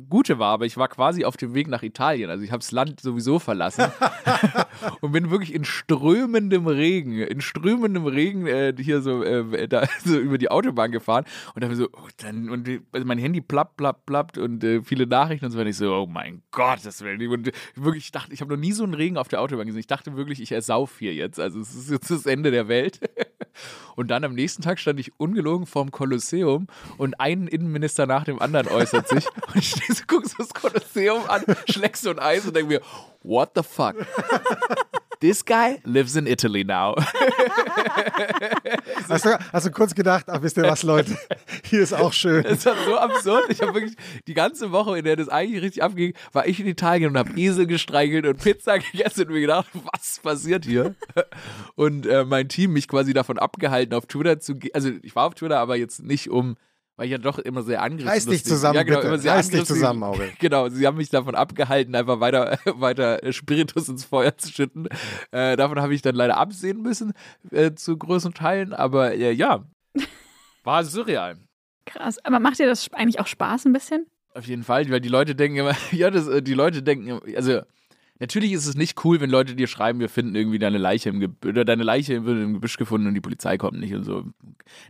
Gute war, aber ich war quasi auf dem Weg nach Italien. Also ich habe das Land sowieso verlassen und bin wirklich in strömendem Regen, in strömendem Regen äh, hier so, äh, da, so über die Autobahn gefahren und dann so, oh, dann, und also mein Handy plappt, plappt, plappt und äh, viele Nachrichten und so weiter. Ich so, oh mein Gott, das will nicht. Und wirklich, ich dachte, ich habe noch nie so einen Regen auf der Autobahn gesehen. Ich dachte wirklich, ich ersauf hier jetzt. Also es ist jetzt das Ende der Welt. Und dann am nächsten Tag stand ich ungelogen vorm Kolosseum und ein Innenminister nach dem anderen äußert sich. Und ich stehe so, guck so das Kolosseum an, schlägst so ein Eis und denke mir, what the fuck? This guy lives in Italy now. hast, du, hast du kurz gedacht, ach wisst ihr was, Leute, hier ist auch schön. Das war so absurd. Ich habe wirklich die ganze Woche, in der das eigentlich richtig abging, war ich in Italien und habe Esel gestreichelt und Pizza gegessen und mir gedacht, was passiert hier? Und äh, mein Team mich quasi davon abgehalten, auf Twitter zu gehen. Also ich war auf Twitter, aber jetzt nicht um weil ich ja doch immer sehr angriffen Reiß dich zusammen, ja, genau, bitte. Immer sehr Reiß dich zusammen, Auge. Genau, sie haben mich davon abgehalten, einfach weiter, weiter Spiritus ins Feuer zu schütten. Äh, davon habe ich dann leider absehen müssen, äh, zu großen Teilen, aber äh, ja, war surreal. Krass, aber macht dir das eigentlich auch Spaß ein bisschen? Auf jeden Fall, weil die Leute denken immer, ja, das, äh, die Leute denken, also Natürlich ist es nicht cool, wenn Leute dir schreiben, wir finden irgendwie deine Leiche im Gebüsch, oder deine Leiche wird im Gebüsch gefunden und die Polizei kommt nicht und so.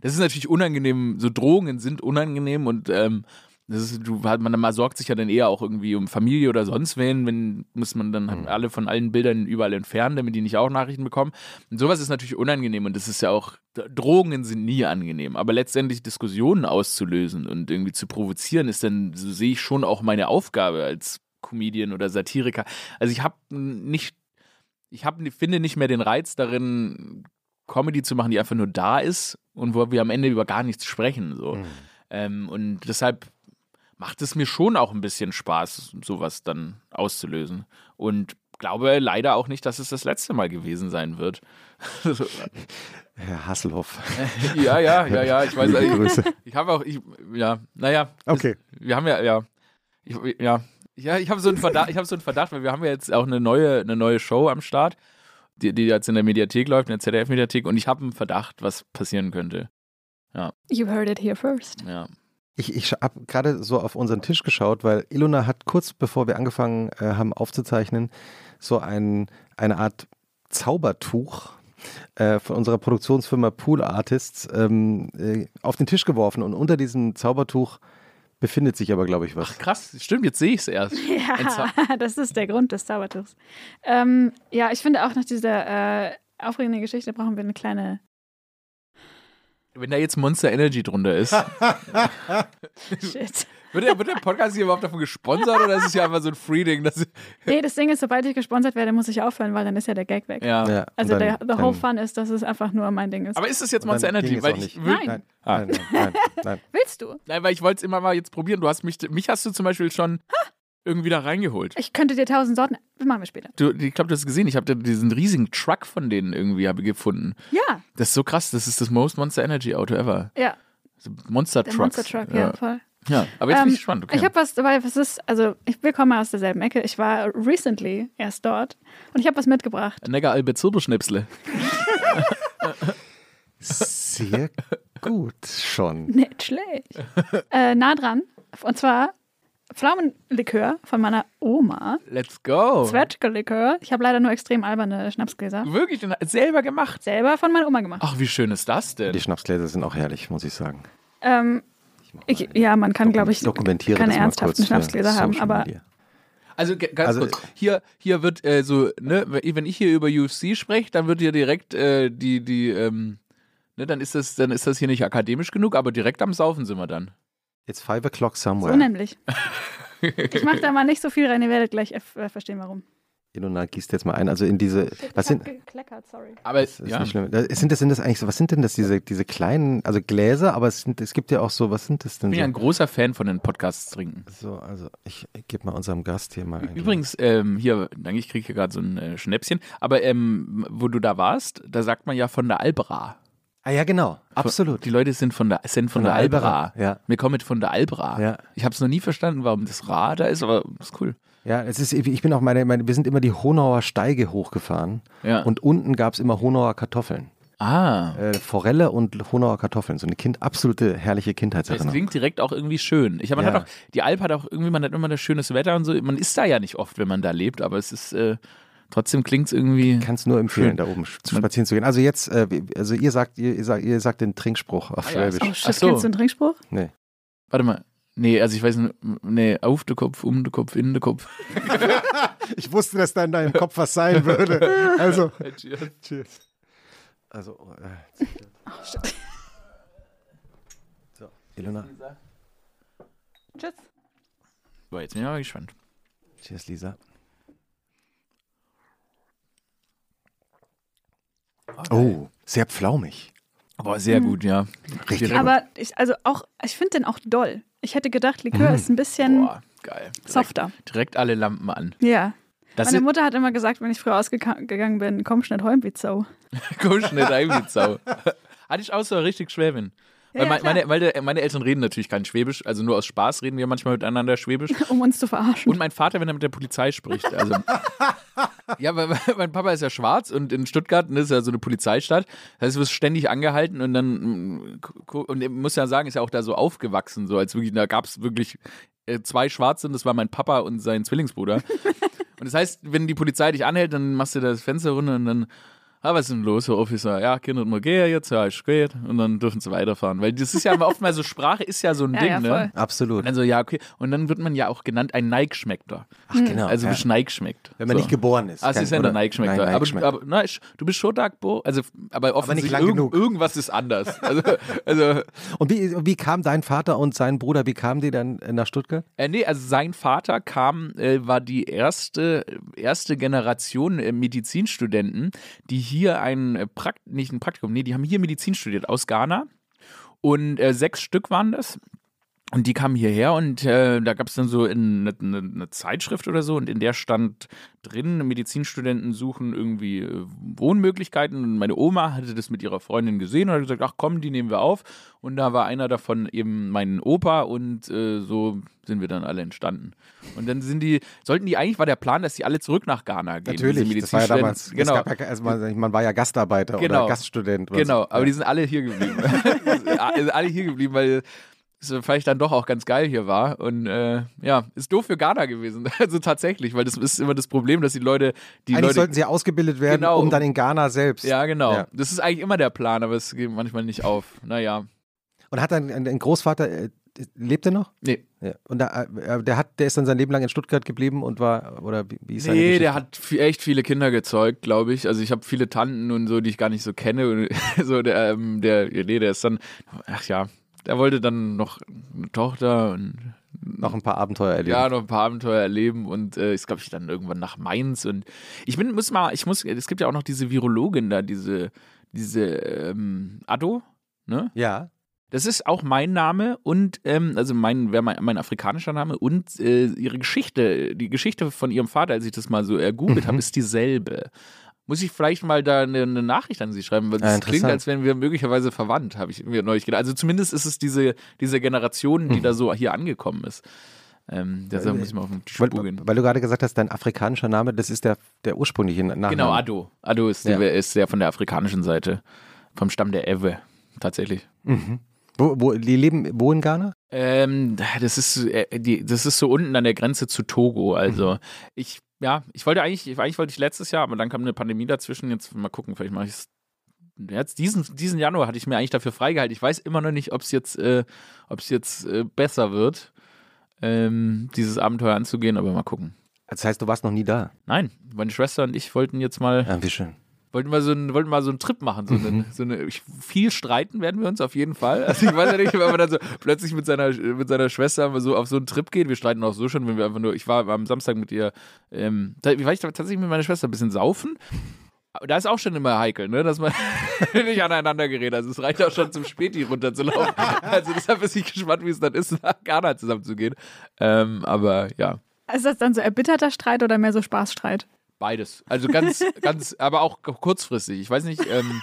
Das ist natürlich unangenehm. So Drohungen sind unangenehm und ähm, das ist, du, man, man sorgt sich ja dann eher auch irgendwie um Familie oder sonst wen, wenn muss man dann Mhm. alle von allen Bildern überall entfernen, damit die nicht auch Nachrichten bekommen. Und sowas ist natürlich unangenehm und das ist ja auch, Drohungen sind nie angenehm, aber letztendlich Diskussionen auszulösen und irgendwie zu provozieren, ist dann, so sehe ich schon auch meine Aufgabe als Comedian oder Satiriker. Also ich habe nicht, ich hab, finde nicht mehr den Reiz darin, Comedy zu machen, die einfach nur da ist und wo wir am Ende über gar nichts sprechen. So. Mhm. Ähm, und deshalb macht es mir schon auch ein bisschen Spaß, sowas dann auszulösen. Und glaube leider auch nicht, dass es das letzte Mal gewesen sein wird. Herr Hasselhoff. ja, ja, ja, ja, ich weiß. Liebe Ich, Grüße. ich habe auch, ich, ja, naja. Okay. Wir haben ja, ja, ich, ja, ja, ich habe so einen Verdacht, ich habe so einen Verdacht, weil wir haben ja jetzt auch eine neue, eine neue Show am Start, die, die jetzt in der Mediathek läuft, in der ZDF-Mediathek, und ich habe einen Verdacht, was passieren könnte. You heard it here first. Ja. Ich, ich habe gerade so auf unseren Tisch geschaut, weil Ilona hat kurz bevor wir angefangen äh, haben aufzuzeichnen, so ein, eine Art Zaubertuch äh, von unserer Produktionsfirma Pool Artists ähm, äh, auf den Tisch geworfen und unter diesem Zaubertuch befindet sich aber, glaube ich, was. Ach krass, stimmt, jetzt sehe ich es erst. Ja, das ist der Grund des Zaubertuchs. Ähm, ja, ich finde auch nach dieser äh, aufregenden Geschichte brauchen wir eine kleine. Wenn da jetzt Monster Energy drunter ist, Shit. Wird der, wird der Podcast hier überhaupt davon gesponsert oder ist es ja einfach so ein Free-Ding? Nee, das Ding ist, sobald ich gesponsert werde, muss ich aufhören, weil dann ist ja der Gag weg. Ja. Ja, Also und der dann- the whole dann- fun ist, dass es einfach nur mein Ding ist. Aber ist es jetzt dann Monster Energy? Weil ich nicht. will, Nein. Nein, Ah. nein, nein, nein, nein. Willst du? Nein, weil ich wollte es immer mal jetzt probieren. Du hast mich, mich hast du zum Beispiel schon irgendwie da reingeholt. Ich könnte dir tausend Sorten. Das machen wir später. Du, ich glaube, du hast es gesehen. Ich habe diesen riesigen Truck von denen irgendwie habe gefunden. Ja, Das ist so krass. Das ist das Most Monster Energy Auto ever. ja. So Monster Der Trucks. Monster Truck, ja, voll. Ja. Aber jetzt bin Ähm, ich gespannt. Okay. Ich habe was dabei, was ist, also ich, wir kommen aus derselben Ecke. Ich war recently erst dort und ich habe was mitgebracht. Neger Albert Zirbeschnipsle. Sehr gut schon. Nicht schlecht. äh, nah dran. Und zwar Pflaumenlikör von meiner Oma. Let's go. Zwetschgelikör. Ich habe leider nur extrem alberne Schnapsgläser. Wirklich selber gemacht. Selber von meiner Oma gemacht. Ach, wie schön ist das denn? Die Schnapsgläser sind auch herrlich, muss ich sagen. Ähm, ich, ja, man kann, glaube ich, dokumentiere keine ernsthaften Schnapsgläser haben, Social aber Media. Also ganz Also- kurz, hier, hier wird äh, so, ne, wenn ich hier über UFC spreche, dann wird hier direkt äh, die, die, ähm, ne, dann ist das, dann ist das hier nicht akademisch genug, aber direkt am Saufen sind wir dann. It's five o'clock so somewhere. nämlich. Ich mache da mal nicht so viel rein, ihr werdet gleich äh, verstehen, warum. Ilona gießt jetzt mal ein. Also in diese, was sind, gekleckert, sorry. Aber das ist ja, nicht schlimm. Das- Sind das, sind das eigentlich so, was sind denn das, diese, diese kleinen, also Gläser, aber es, sind, es gibt ja auch so, was sind das denn ich bin ja ein so? großer Fan von den Podcasts trinken. So, also ich, ich gebe mal unserem Gast hier mal ein Übrigens, ähm, hier, danke, ich kriege hier gerade so ein äh, Schnäpschen, aber ähm, wo du da warst, da sagt man ja von der Albra. Ah ja, genau, absolut. Die Leute sind von der, sind von, Von der, der Albra. Albra, ja. Wir kommen mit von der Albra. Ja. Ich habe es noch nie verstanden, warum das Ra da ist, aber ist cool. Ja, es ist, ich bin auch meine, meine, wir sind immer die Honauer Steige hochgefahren Ja. und unten gab es immer Honauer Kartoffeln. ah. Äh, Forelle und Honauer Kartoffeln. So eine kind, absolute herrliche Das Kindheitserinnerung. klingt direkt auch irgendwie schön. Ich, man Ja. hat auch, die Alp hat auch irgendwie, man hat immer das schönes Wetter und so. Man ist da ja nicht oft, wenn man da lebt, aber es ist, äh, trotzdem klingt es irgendwie. kann es nur empfehlen, Schön. da oben zu spazieren zu gehen. Also jetzt, äh, also ihr sagt, ihr, ihr sagt, ihr sagt den Trinkspruch auf Ah ja, Schwäbisch. Oh, Ach so. kennst du einen Trinkspruch? Nee. Warte mal. Nee, also ich weiß nicht, nee, auf den Kopf, um den Kopf, in den Kopf. Ich wusste, dass da in deinem Kopf was sein würde. Also, cheers. Also, äh, Oh, so, Ilona. Tschüss. So, jetzt bin ich mal gespannt. Cheers, Lisa. Oh, sehr pflaumig. Aber sehr gut, ja. Richtig. Aber ich, also auch, ich finde den auch doll. Ich hätte gedacht, Likör ist ein bisschen Boah. Direkt, softer. direkt alle Lampen an. Ja. Das Meine Mutter hat immer gesagt, wenn ich früher ausgegangen bin, komm schnell heim wie Sau. Kusch nicht Sau. Hatte ich auch so richtig Schwäbin. Ja, Weil ja, mein- meine, weil der, meine Eltern reden natürlich kein Schwäbisch, also nur aus Spaß reden wir manchmal miteinander Schwäbisch. Um uns zu verarschen. Und mein Vater, wenn er mit der Polizei spricht. Also, ja, weil mein Papa ist ja schwarz und in Stuttgart ne, ist ja so eine Polizeistadt. Das heißt, du wirst ständig angehalten und dann mm, und ich muss ja sagen, ist ja auch da so aufgewachsen, so als wirklich, da gab es wirklich äh, zwei Schwarze und das war mein Papa und sein Zwillingsbruder. Und das heißt, wenn die Polizei dich anhält, dann machst du das Fenster runter und dann ah, was ist denn los, Herr Officer? Ja, Kinder, mal gehen jetzt, ja, ich gehe. Und dann dürfen sie weiterfahren. Weil das ist ja oft mal so, Sprache ist ja so ein Ja, Ding, ja, ne? voll. Absolut. Und dann so, ja, okay. Und dann wird man ja auch genannt ein Neigschmeckter. Ach, genau. Also ja. bist Neigschmeckt. Wenn man so. nicht geboren ist. Ah, es Kein- ist ja der Neigschmeckter. Nein, aber, Neigschmeckter. aber na, ich- du bist schon Dagbo, also aber offensichtlich lang irgend, genug. irgendwas ist anders. Also, also Und wie, wie kam dein Vater und sein Bruder, wie kamen die dann nach Stuttgart? Äh, nee, also sein Vater kam, äh, war die erste, erste Generation äh, Medizinstudenten, die hier ein äh, Prakt nicht ein Praktikum, nee, die haben hier Medizin studiert aus Ghana. Und äh, sechs Stück waren das. Und die kamen hierher und äh, da gab es dann so in eine, eine, eine Zeitschrift oder so und in der stand drin, Medizinstudenten suchen irgendwie äh, Wohnmöglichkeiten und meine Oma hatte das mit ihrer Freundin gesehen und hat gesagt, ach komm, die nehmen wir auf und da war einer davon eben mein Opa und äh, so sind wir dann alle entstanden. Und dann sind die, sollten die eigentlich, war der Plan, dass die alle zurück nach Ghana gehen. Natürlich, das war ja Medizinstudenten. damals, Genau. es gab ja, also man, war ja Gastarbeiter Genau. oder Gaststudent. oder Genau, so. aber die sind alle hier geblieben. alle hier geblieben, weil es vielleicht dann doch auch ganz geil hier war. Und äh, ja, ist doof für Ghana gewesen. Also tatsächlich, weil das ist immer das Problem, dass die Leute, die Eigentlich Leute. sollten sie ausgebildet werden, Genau. um dann in Ghana selbst. ja, genau. Ja. Das ist eigentlich immer der Plan, aber es geht manchmal nicht auf. Naja. Und hat dann ein, Großvater, äh, lebt er noch? Nee. Ja. Und da, äh, der hat, der ist dann sein Leben lang in Stuttgart geblieben und war, oder wie, wie ist seine Nee, Geschichte? der hat echt viele Kinder gezeugt, glaube ich. Also ich habe viele Tanten und so, die ich gar nicht so kenne. Und so der, ähm, der, nee, der ist dann, ach ja, der wollte dann noch eine Tochter und noch ein paar Abenteuer erlebt. Ja, noch ein paar Abenteuer erleben und äh, ist, glaube ich, dann irgendwann nach Mainz und ich bin, muss mal, ich muss, es gibt ja auch noch diese Virologin da, diese, diese ähm, Addo, ne? ja. Das ist auch mein Name und ähm, also mein, wäre mein, mein afrikanischer Name und äh, ihre Geschichte, die Geschichte von ihrem Vater, als ich das mal so ergoogelt Mhm. habe, ist dieselbe. Muss ich vielleicht mal da eine, eine Nachricht an Sie schreiben, weil Ja, das interessant. klingt, als wären wir möglicherweise verwandt, habe ich mir neulich gedacht. Also zumindest ist es diese, diese Generation, Mhm. die da so hier angekommen ist. Ähm, deshalb muss ich mal auf den Weil, Spur gehen. weil du gerade gesagt hast, dein afrikanischer Name, das ist der, der ursprüngliche Nachname. Genau, Addo. Addo ist, Ja. der, ist der von der afrikanischen Seite, vom Stamm der Ewe, tatsächlich. Wo, wo, die leben wo in Ghana? Ähm, das ist, äh, die, das ist so unten an der Grenze zu Togo. Also ich, ja, ich wollte eigentlich, eigentlich wollte ich letztes Jahr, aber dann kam eine Pandemie dazwischen. Jetzt mal gucken, vielleicht mache ich es. Jetzt diesen, diesen Januar hatte ich mir eigentlich dafür freigehalten. Ich weiß immer noch nicht, ob es jetzt, äh, jetzt äh, besser wird, ähm, dieses Abenteuer anzugehen, aber mal gucken. Das heißt, du warst noch nie da. Nein, meine Schwester und ich wollten jetzt mal, Ja, wie schön. Wollten mal so einen, wollten mal so einen Trip machen. So eine, so eine, ich, viel streiten werden wir uns auf jeden Fall. Also ich weiß ja nicht, wenn man dann so plötzlich mit seiner, mit seiner Schwester so auf so einen Trip geht. Wir streiten auch so schon, wenn wir einfach nur, ich war am Samstag mit ihr, ähm, da war ich tatsächlich mit meiner Schwester ein bisschen saufen. Aber da ist auch schon immer heikel, ne, dass man nicht aneinander gerät. Also es reicht auch schon zum Späti runterzulaufen. Also deshalb bin ich gespannt, wie es dann ist, nach Ghana zusammenzugehen. Ähm, aber ja. Ist das dann so erbitterter Streit oder mehr so Spaßstreit? Beides. Also ganz, ganz, aber auch kurzfristig. Ich weiß nicht, ähm,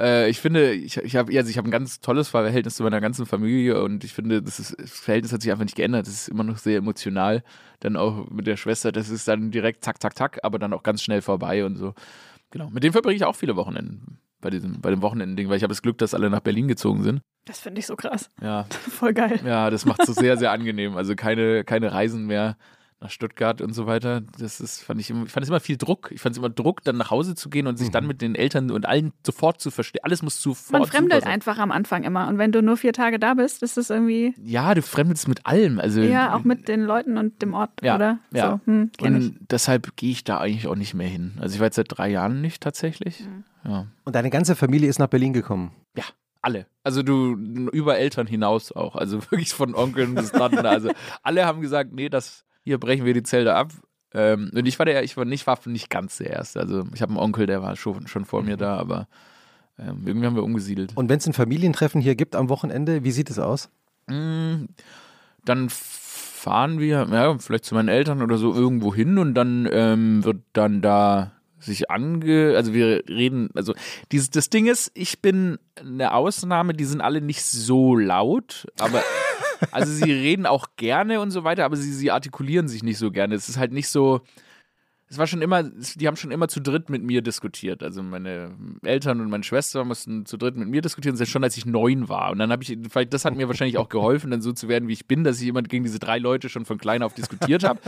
äh, ich finde, ich, ich habe also ich hab ein ganz tolles Verhältnis zu meiner ganzen Familie und ich finde, das, ist, das Verhältnis hat sich einfach nicht geändert. Das ist immer noch sehr emotional. Dann auch mit der Schwester, das ist dann direkt zack, zack, zack, aber dann auch ganz schnell vorbei und so. Genau. Mit dem verbringe ich auch viele Wochenenden. Bei diesem, bei dem Wochenendending, weil ich habe das Glück, dass alle nach Berlin gezogen sind. Das finde ich so krass. Ja, Voll geil. ja, das macht es sehr, sehr angenehm. Also keine, keine Reisen mehr nach Stuttgart und so weiter. Das ist, fand ich, immer- ich fand es immer viel Druck. Ich fand es immer Druck, dann nach Hause zu gehen und sich Mhm. dann mit den Eltern und allen sofort zu verstehen. Alles muss sofort. Man fremdelt einfach am Anfang immer. Und wenn du nur vier Tage da bist, ist es irgendwie, Ja, du fremdelst mit allem. Also, ja, auch mit den Leuten und dem Ort, Ja, oder? ja. So, hm. Und deshalb gehe ich da eigentlich auch nicht mehr hin. Also ich war jetzt seit drei Jahren nicht tatsächlich. Mhm. Ja. Und deine ganze Familie ist nach Berlin gekommen. Ja, alle. Also du über Eltern hinaus auch. Also wirklich von Onkeln bis Tanten. Also alle haben gesagt, nee, das hier brechen wir die Zelte ab. Ähm, und ich war der, ich war nicht, war nicht ganz der Erste. Also ich habe einen Onkel, der war schon, schon vor mir da, aber ähm, irgendwie haben wir umgesiedelt. Und wenn es ein Familientreffen hier gibt am Wochenende, wie sieht es aus? Mm, Dann fahren wir, ja, vielleicht zu meinen Eltern oder so irgendwo hin und dann ähm, wird dann da sich ange, also wir reden, also dieses, das Ding ist, ich bin eine Ausnahme, die sind alle nicht so laut, aber also sie reden auch gerne und so weiter, aber sie, sie artikulieren sich nicht so gerne. Es ist halt nicht so, es war schon immer, die haben schon immer zu dritt mit mir diskutiert. Also meine Eltern und meine Schwester mussten zu dritt mit mir diskutieren, das ist schon als ich neun war. Und dann habe ich, vielleicht, das hat mir wahrscheinlich auch geholfen, dann so zu werden, wie ich bin, dass ich jemand gegen diese drei Leute schon von klein auf diskutiert habe.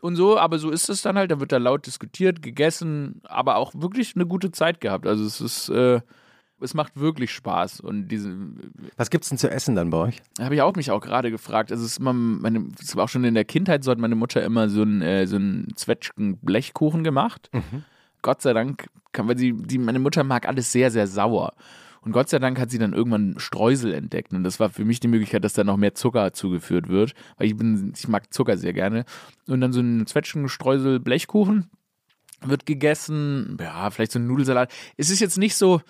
Und so, aber so ist es dann halt, da wird da laut diskutiert, gegessen, aber auch wirklich eine gute Zeit gehabt. Also es ist, äh, es macht wirklich Spaß. Und diese. Was gibt's denn zu essen dann bei euch? Habe ich auch mich auch gerade gefragt. Also es ist immer, meine, es war auch schon in der Kindheit so hat meine Mutter immer so einen, äh, so einen Zwetschgen-Blechkuchen gemacht. Mhm. Gott sei Dank, kann, weil sie, die, meine Mutter mag alles sehr, sehr sauer. Und Gott sei Dank hat sie dann irgendwann Streusel entdeckt. Und das war für mich die Möglichkeit, dass da noch mehr Zucker zugeführt wird. Weil ich bin, ich mag Zucker sehr gerne. Und dann so ein Zwetschgen-Streusel-Blechkuchen wird gegessen. Ja, vielleicht so ein Nudelsalat. Es ist jetzt nicht so,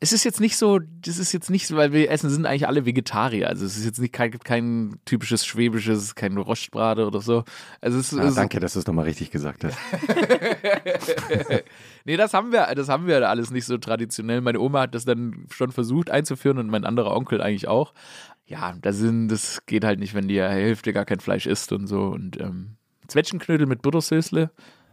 es ist jetzt nicht so, das ist jetzt nicht so, weil wir essen, sind eigentlich alle Vegetarier. Also es ist jetzt nicht kein, kein typisches schwäbisches, kein Rostbrate oder so. Also es, Ah, es, danke, dass du es nochmal richtig gesagt hast. nee, das haben wir, das haben wir alles nicht so traditionell. Meine Oma hat das dann schon versucht einzuführen und mein anderer Onkel eigentlich auch. Ja, da sind, das geht halt nicht, wenn die Hälfte gar kein Fleisch isst und so. Und ähm, Zwetschgenknödel mit Buttersösle.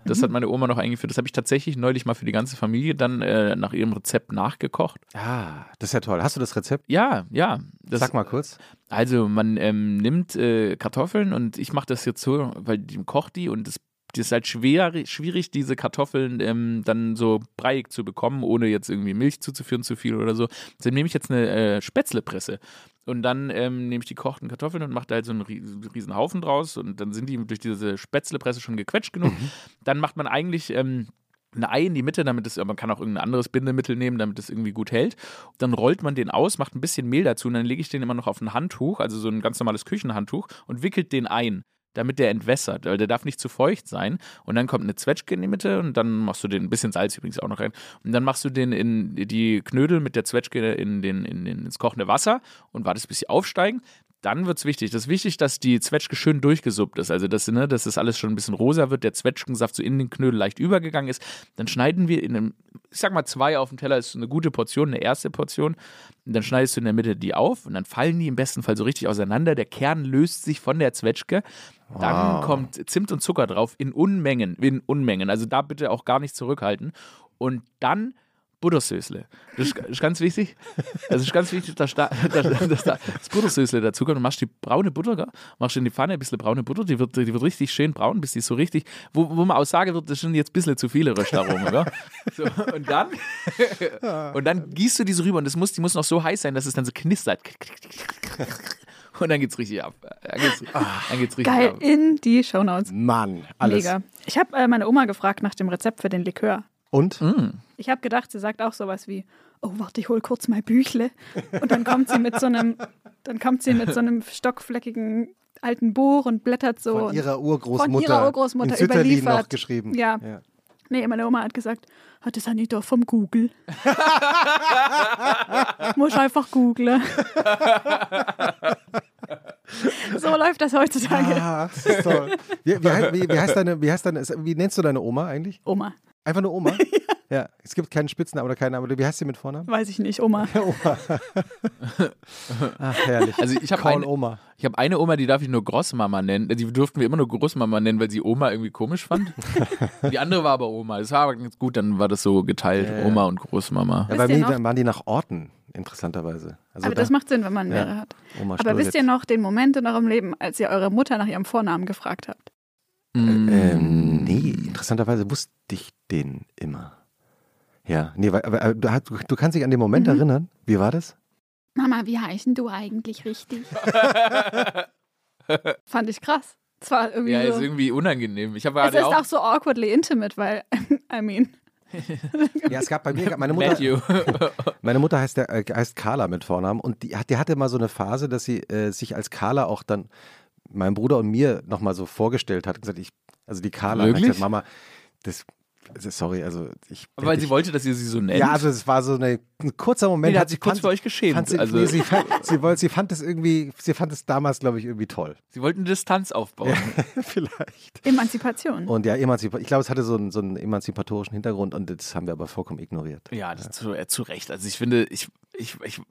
Das hat meine Oma noch eingeführt. Das habe ich tatsächlich neulich mal für die ganze Familie dann äh, nach ihrem Rezept nachgekocht. Ah, das ist ja toll. Hast du das Rezept? Ja, ja. Das, Sag mal kurz. Also man ähm, nimmt äh, Kartoffeln und ich mache das jetzt so, weil die kocht die und das, das ist halt schwer, schwierig, diese Kartoffeln ähm, dann so breiig zu bekommen, ohne jetzt irgendwie Milch zuzuführen zu viel oder so. Deshalb nehme ich jetzt eine äh, Spätzlepresse und dann ähm, nehme ich die kochten Kartoffeln und mache da halt so einen ries- riesen Haufen draus und dann sind die durch diese Spätzlepresse schon gequetscht genug. Dann macht man eigentlich ähm, ein Ei in die Mitte, damit es, man kann auch irgendein anderes Bindemittel nehmen, damit es irgendwie gut hält. Dann rollt man den aus, macht ein bisschen Mehl dazu und dann lege ich den immer noch auf ein Handtuch, also so ein ganz normales Küchenhandtuch und wickelt den ein, damit der entwässert, weil der darf nicht zu feucht sein. Und dann kommt eine Zwetschge in die Mitte und dann machst du den, ein bisschen Salz übrigens auch noch rein, und dann machst du den in die Knödel mit der Zwetschge in den, in den, ins kochende Wasser und wartest, bis sie aufsteigen. Dann wird es wichtig. Das ist wichtig, dass die Zwetschge schön durchgesuppt ist. Also, dass, ne, dass das alles schon ein bisschen rosa wird, der Zwetschgensaft so in den Knödel leicht übergegangen ist. Dann schneiden wir in einem, ich sag mal, zwei auf dem Teller ist eine gute Portion, eine erste Portion. Und dann schneidest du in der Mitte die auf und dann fallen die im besten Fall so richtig auseinander. Der Kern löst sich von der Zwetschge. Dann Wow. kommt Zimt und Zucker drauf in Unmengen, in Unmengen. Also da bitte auch gar nicht zurückhalten. Und dann Buttersösle. Das ist, ist ganz wichtig. Also ist ganz wichtig, dass da, dass, dass da das Buttersösle dazu kommt. Du machst die braune Butter, gell? machst in die Pfanne ein bisschen braune Butter, die wird, die wird richtig schön braun, bis die so richtig, wo, wo man auch sagen wird, das sind jetzt ein bisschen zu viele Röstaromen. Gell? So, und dann und dann gießt du diese rüber und das muss, die muss noch so heiß sein, dass es dann so knistert. Und dann geht's richtig ab. Dann geht's, dann geht's richtig Geil, ab. in die Shownotes. Mann, alles. Mega. Ich habe äh, meine Oma gefragt nach dem Rezept für den Likör. Und? Ich habe gedacht, sie sagt auch sowas wie, oh, warte, ich hol kurz mein Büchle. Und dann kommt sie mit so einem, dann kommt sie mit so einem stockfleckigen alten Buch und blättert so. Von ihrer Urgroßmutter. Von ihrer Urgroßmutter überliefert. noch geschrieben. Ja. Nee, meine Oma hat gesagt, hat das nicht doch vom Google. Muss einfach googlen. so läuft das heutzutage. Ah, das ist toll. Wie, wie, heißt- wie, wie heißt deine, wie heißt deine, wie nennst du deine Oma eigentlich? Oma, Einfach nur Oma? ja. Es gibt keinen Spitznamen oder keinen Namen. Wie heißt sie mit Vornamen? weiß ich nicht, Oma. Ach, herrlich. Also ich habe eine, Oma. ich hab eine Oma, die darf ich nur Großmama nennen. Die durften wir immer nur Großmama nennen, weil sie Oma irgendwie komisch fand. die andere war aber Oma. Das war aber ganz gut, dann war das so geteilt, Ja, ja. Oma und Großmama. Ja, bei mir noch- waren die nach Orten, interessanterweise. Also Aber da- das macht Sinn, wenn man Ja. mehrere hat. Oma Aber wisst ihr noch den Moment in eurem Leben, als ihr eure Mutter nach ihrem Vornamen gefragt habt? Mm. Nee, interessanterweise wusste ich den immer. Ja, nee, weil, aber, du, du kannst dich an den Moment Mhm. erinnern. Wie war das? Mama, wie heißen du eigentlich richtig? Fand ich krass. Es war irgendwie Ja, ist so. irgendwie unangenehm. Ich habe Es ist auch, auch so awkwardly intimate, weil, I mean, Ja, es gab bei mir, meine Mutter, meine Mutter heißt, der, äh, heißt Carla mit Vornamen und die, hat- die hatte mal so eine Phase, dass sie äh, sich als Carla auch dann meinem Bruder und mir nochmal so vorgestellt hat. und Gesagt, ich, also die Carla, hat Wirklich? gesagt, Mama, das, also sorry, also ich. Weil ich, sie wollte, dass ihr sie so nennt. Ja, also es war so eine, ein kurzer Moment. Nee, hat hat sich kurz fand- für euch geschämt. Fand sie, Also- nee, sie, fand, sie, wollte, sie fand es irgendwie, sie fand es damals, glaube ich, irgendwie toll. sie wollten eine Distanz aufbauen. Vielleicht. Emanzipation. Und ja, emanzipa ich glaube, es hatte so einen, so einen emanzipatorischen Hintergrund und das haben wir aber vollkommen ignoriert. Ja, das zu, äh, zu Recht. Also ich finde, ich, ich, ich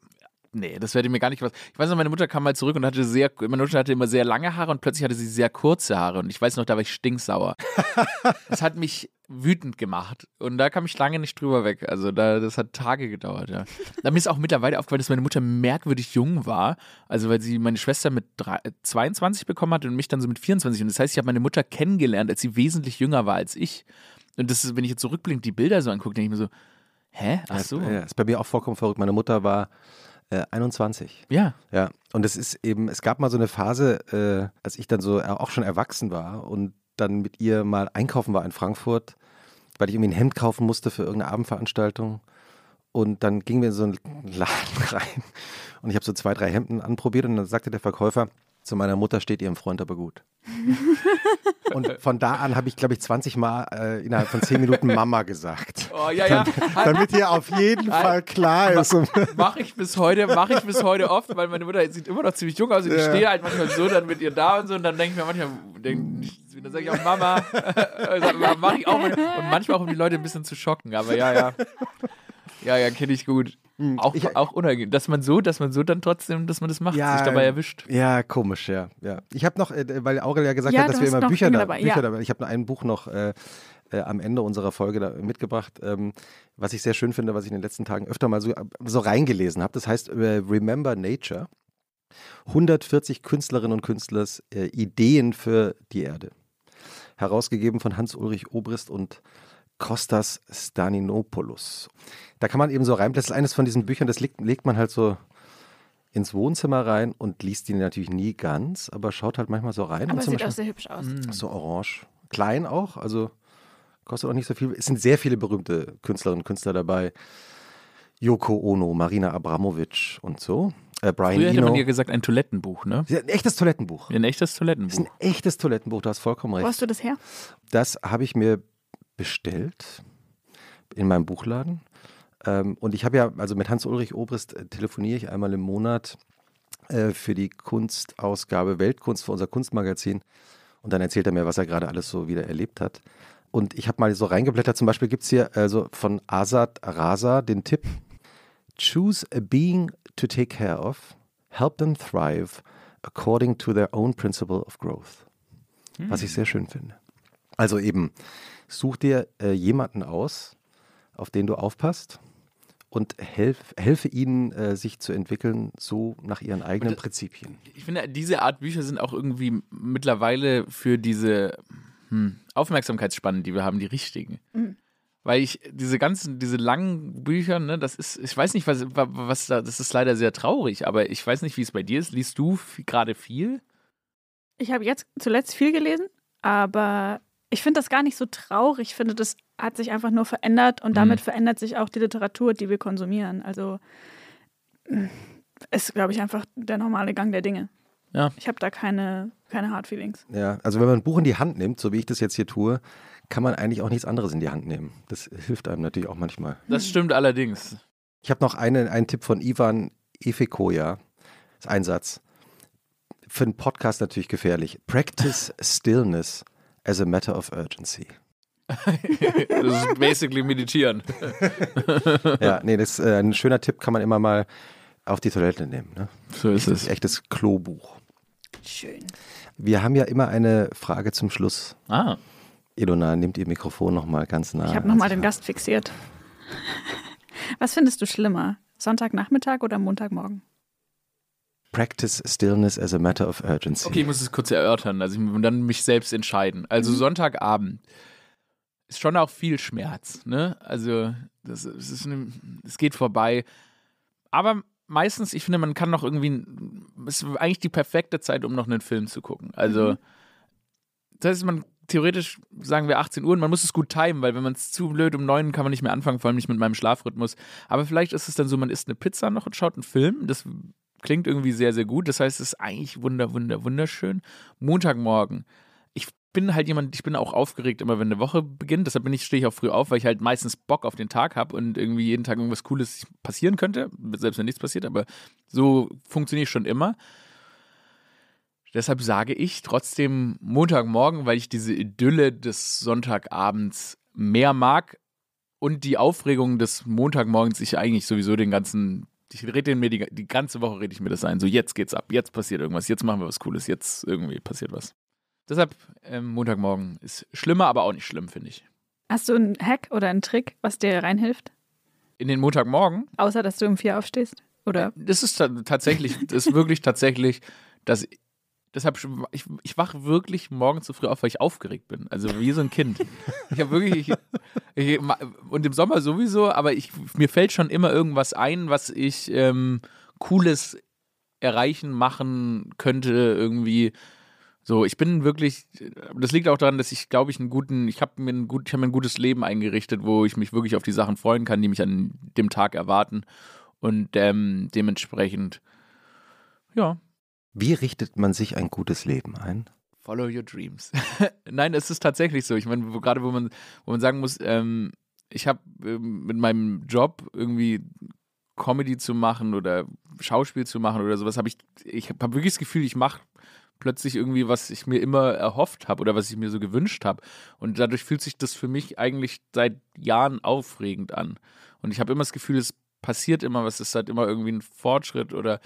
Nee, das wäre mir gar nicht was. Ich weiß noch, meine Mutter kam mal zurück und hatte sehr, meine Mutter hatte immer sehr lange Haare und plötzlich hatte sie sehr kurze Haare. Und ich weiß noch, da war ich stinksauer. das hat mich wütend gemacht. Und da kam ich lange nicht drüber weg. Also da, das hat Tage gedauert, ja. Da mir ist auch mittlerweile aufgefallen, dass meine Mutter merkwürdig jung war. Also weil sie meine Schwester mit drei, 22 bekommen hat und mich dann so mit 24. Und das heißt, ich habe meine Mutter kennengelernt, als sie wesentlich jünger war als ich. Und das ist, wenn ich jetzt zurückblickend die Bilder so angucke, denke ich mir so, hä? Ach so. Ja, ist bei mir auch vollkommen verrückt. Meine Mutter war äh, 21. Ja. Ja, und es ist eben, es gab mal so eine Phase, äh, als ich dann so auch schon erwachsen war und dann mit ihr mal einkaufen war in Frankfurt, weil ich irgendwie ein Hemd kaufen musste für irgendeine Abendveranstaltung. Und dann gingen wir in so einen Laden rein und ich habe so zwei, drei Hemden anprobiert und dann sagte der Verkäufer, zu meiner Mutter steht ihrem Freund aber gut. Und von da an habe ich, glaube ich, 20 Mal äh, innerhalb von 10 Minuten Mama gesagt. Oh, ja, ja. Damit hier auf jeden Fall klar ist. Mache ich bis heute, mache ich bis heute oft, weil meine Mutter sieht immer noch ziemlich jung aus und ich Ja. stehe halt manchmal so dann mit ihr da und so und dann denke ich mir manchmal, denk, dann sage ich auch Mama, mache ich auch und manchmal auch um die Leute ein bisschen zu schocken, aber ja, ja. Ja, ja, kenne ich gut. Auch, Ich- auch unangenehm, dass man so, dass man so dann trotzdem, dass man das macht, sich dabei erwischt. Ja, komisch, ja. ja. Ich habe noch, äh, weil Aurel ja gesagt Ja, hat, dass wir immer Bücher, da, dabei, Bücher ja. dabei. Ich habe noch ein Buch noch äh, äh, am Ende unserer Folge da mitgebracht, ähm, was ich sehr schön finde, was ich in den letzten Tagen öfter mal so, so reingelesen habe. Das heißt äh, Remember Nature. 140 Künstlerinnen und Künstlers äh, Ideen für die Erde. Herausgegeben von Hans-Ulrich Obrist und Kostas Staninopoulos. Da kann man eben so rein, das ist eines von diesen Büchern, das legt, legt man halt so ins Wohnzimmer rein und liest die natürlich nie ganz, aber schaut halt manchmal so rein. Aber und zum sieht auch Beispiel, sehr hübsch aus. so orange. Klein auch, also kostet auch nicht so viel. Es sind sehr viele berühmte Künstlerinnen und Künstler dabei. Yoko Ono, Marina Abramovic und so. Äh, Brian Früher hätte Eno. man ja gesagt, ein Toilettenbuch, ne? Ein echtes Toilettenbuch. Ein echtes Das ist Toilettenbuch. ein echtes Toilettenbuch, du hast vollkommen Wo recht. hast du das her? Das habe ich mir bestellt in meinem Buchladen. Ähm, und ich habe ja, also mit Hans-Ulrich Obrist äh, telefoniere ich einmal im Monat äh, für die Kunstausgabe Weltkunst für unser Kunstmagazin. Und dann erzählt er mir, was er gerade alles so wieder erlebt hat. Und ich habe mal so reingeblättert, zum Beispiel gibt es hier also von Azad Raza den Tipp, choose a being to take care of, help them thrive according to their own principle of growth. Was ich sehr schön finde. Also eben, such dir äh, jemanden aus, auf den du aufpasst und helf, helfe ihnen, äh, sich zu entwickeln, so nach ihren eigenen Und, äh, Prinzipien. Ich finde, diese Art Bücher sind auch irgendwie mittlerweile für diese hm, Aufmerksamkeitsspannen, die wir haben, die richtigen. Weil ich diese ganzen, diese langen Bücher, ne, das ist, ich weiß nicht, was, was da, das ist leider sehr traurig, aber ich weiß nicht, wie es bei dir ist. Liest du gerade viel? Ich habe jetzt zuletzt viel gelesen, aber ich finde das gar nicht so traurig. Ich finde, das hat sich einfach nur verändert und damit Mhm. verändert sich auch die Literatur, die wir konsumieren. Also ist, glaube ich, einfach der normale Gang der Dinge. Ja. Ich habe da keine, keine Hard Feelings. Ja, also wenn man ein Buch in die Hand nimmt, so wie ich das jetzt hier tue, kann man eigentlich auch nichts anderes in die Hand nehmen. Das hilft einem natürlich auch manchmal. Das stimmt allerdings. Ich habe noch einen, einen Tipp von Ivan Efekoya. Das ist ein Satz. Für einen Podcast natürlich gefährlich. Practice stillness as a matter of urgency. Das ist basically meditieren. Ja, nee, das ist äh, ein schöner Tipp, kann man immer mal auf die Toilette nehmen. Ne? So ist Das ist es. echtes Klobuch. Schön. Wir haben ja immer eine Frage zum Schluss. Ah, Ilona, nimmt ihr Mikrofon nochmal ganz nah. Ich habe nochmal den. Gast fixiert. Was findest du schlimmer? Sonntagnachmittag oder Montagmorgen? Practice stillness as a matter of urgency. okay, ich muss es kurz erörtern, also ich muss dann mich selbst entscheiden. Also Sonntagabend ist schon auch viel Schmerz, ne? Also das, es ist eine, es geht vorbei, aber meistens, ich finde, man kann noch irgendwie, es ist eigentlich die perfekte Zeit, um noch einen Film zu gucken. Also das heißt, man theoretisch sagen wir 18 Uhr und man muss es gut timen, weil wenn man es zu blöd um 9 kann man nicht mehr anfangen, vor allem nicht mit meinem Schlafrhythmus. Aber vielleicht ist es dann so, man isst eine Pizza noch und schaut einen Film. Das klingt irgendwie sehr, sehr gut. Das heißt, es ist eigentlich wunder, wunder, wunderschön. Montagmorgen. Ich bin halt jemand, ich bin auch aufgeregt, immer wenn eine Woche beginnt. Deshalb bin ich, stehe ich auch früh auf, weil ich halt meistens Bock auf den Tag habe und irgendwie jeden Tag irgendwas Cooles passieren könnte, selbst wenn nichts passiert, aber so funktioniere ich schon immer. Deshalb sage ich trotzdem Montagmorgen, weil ich diese Idylle des Sonntagabends mehr mag und die Aufregung des Montagmorgens ich eigentlich sowieso den ganzen Ich rede mir die, die ganze Woche rede ich mir das ein. So, jetzt geht's ab, jetzt passiert irgendwas, jetzt machen wir was Cooles, jetzt irgendwie passiert was. Deshalb, ähm, Montagmorgen ist schlimmer, aber auch nicht schlimm, finde ich. Hast du einen Hack oder einen Trick, was dir reinhilft? In den Montagmorgen? Außer, dass du um vier aufstehst? Oder? Das ist tatsächlich, das ist wirklich tatsächlich, dass deshalb, ich, ich wache wirklich morgens zu früh auf, weil ich aufgeregt bin. Also wie so ein Kind. Ich habe wirklich, ich, ich, und im Sommer sowieso, aber ich, mir fällt schon immer irgendwas ein, was ich ähm, Cooles erreichen, machen könnte, irgendwie. So, ich bin wirklich, das liegt auch daran, dass ich, glaube ich, einen guten, ich habe mir ein gut, ich mir ein gutes Leben eingerichtet, wo ich mich wirklich auf die Sachen freuen kann, die mich an dem Tag erwarten. Und ähm, dementsprechend, ja, wie richtet man sich ein gutes Leben ein? Follow your dreams. Nein, es ist tatsächlich so. Ich meine, wo, gerade wo man, wo man sagen muss, ähm, ich habe ähm, mit meinem Job irgendwie Comedy zu machen oder Schauspiel zu machen oder sowas, habe ich, ich habe wirklich das Gefühl, ich mache plötzlich irgendwie, was ich mir immer erhofft habe oder was ich mir so gewünscht habe. Und dadurch fühlt sich das für mich eigentlich seit Jahren aufregend an. Und ich habe immer das Gefühl, es passiert immer was, es ist halt immer irgendwie ein Fortschritt oder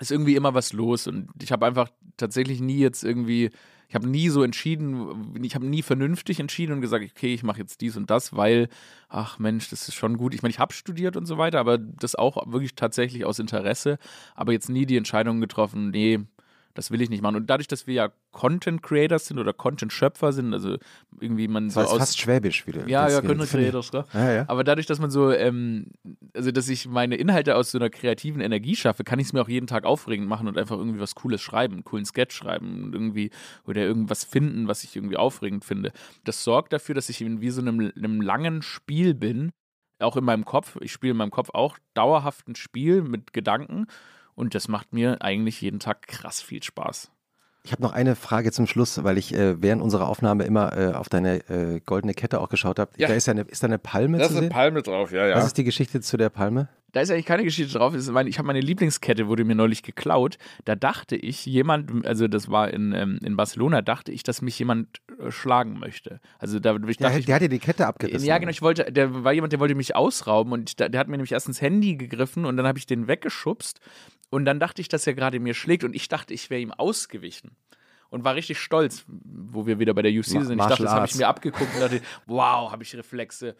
ist irgendwie immer was los und ich habe einfach tatsächlich nie jetzt irgendwie, ich habe nie so entschieden, ich habe nie vernünftig entschieden und gesagt, okay, ich mache jetzt dies und das, weil, ach Mensch, das ist schon gut. Ich meine, ich habe studiert und so weiter, aber das auch wirklich tatsächlich aus Interesse, aber jetzt nie die Entscheidung getroffen, nee, das will ich nicht machen. Und dadurch, dass wir ja Content Creators sind oder Content Schöpfer sind, also irgendwie man das so aus fast schwäbisch wieder. Ja, ja, Content Creators, ja. ja, ja. Aber dadurch, dass man so, ähm, also dass ich meine Inhalte aus so einer kreativen Energie schaffe, kann ich es mir auch jeden Tag aufregend machen und einfach irgendwie was Cooles schreiben, einen coolen Sketch schreiben irgendwie oder irgendwas finden, was ich irgendwie aufregend finde. Das sorgt dafür, dass ich in wie so einem, einem langen Spiel bin, auch in meinem Kopf. Ich spiele in meinem Kopf auch dauerhaft ein Spiel mit Gedanken und das macht mir eigentlich jeden Tag krass viel Spaß. Ich habe noch eine Frage zum Schluss, weil ich äh, während unserer Aufnahme immer äh, auf deine äh, goldene Kette auch geschaut habe. Ja. Da ist, ja eine, ist da eine Palme da zu ist eine Palme drauf, ja, ja. Was ist die Geschichte zu der Palme? Da ist eigentlich keine Geschichte drauf. Ich habe meine Lieblingskette, wurde mir neulich geklaut. Da dachte ich, jemand, also das war in, ähm, in Barcelona, dachte ich, dass mich jemand äh, schlagen möchte. Also da ich dachte, der, der hat dir die Kette abgerissen. Ja, genau. Ich wollte, der war jemand, der wollte mich ausrauben und der, der hat mir nämlich erst ins Handy gegriffen und dann habe ich den weggeschubst und dann dachte ich, dass er gerade mir schlägt und ich dachte, ich wäre ihm ausgewichen. Und war richtig stolz, wo wir wieder bei der UC sind. Ich dachte, das habe ich mir abgeguckt und dachte, wow, habe ich Reflexe.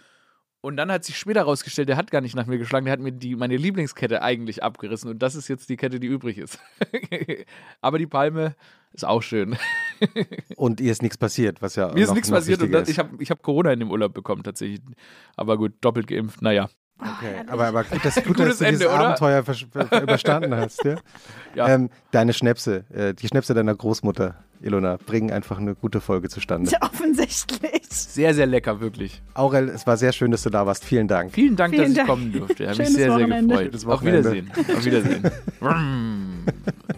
Und dann hat sich später herausgestellt, der hat gar nicht nach mir geschlagen, der hat mir die, meine Lieblingskette eigentlich abgerissen. Und das ist jetzt die Kette, die übrig ist. Aber die Palme ist auch schön. und ihr ist nichts passiert, was ja. Mir ist nichts passiert und das, ich habe ich hab Corona in dem Urlaub bekommen, tatsächlich. Aber gut, doppelt geimpft, naja. Okay, aber, aber gut, dass, gut, dass du Ende, dieses oder? Abenteuer überstanden hast. Ja? ja. Ähm, deine Schnäpse, äh, die Schnäpse deiner Großmutter, Ilona, bringen einfach eine gute Folge zustande. Ja, offensichtlich. Sehr, sehr lecker, wirklich. Aurel, es war sehr schön, dass du da warst. Vielen Dank. Vielen Dank, Vielen dass Dank. ich kommen durfte. Habe mich sehr, Wochenende. sehr gefreut. Auf Wiedersehen. Auf Wiedersehen.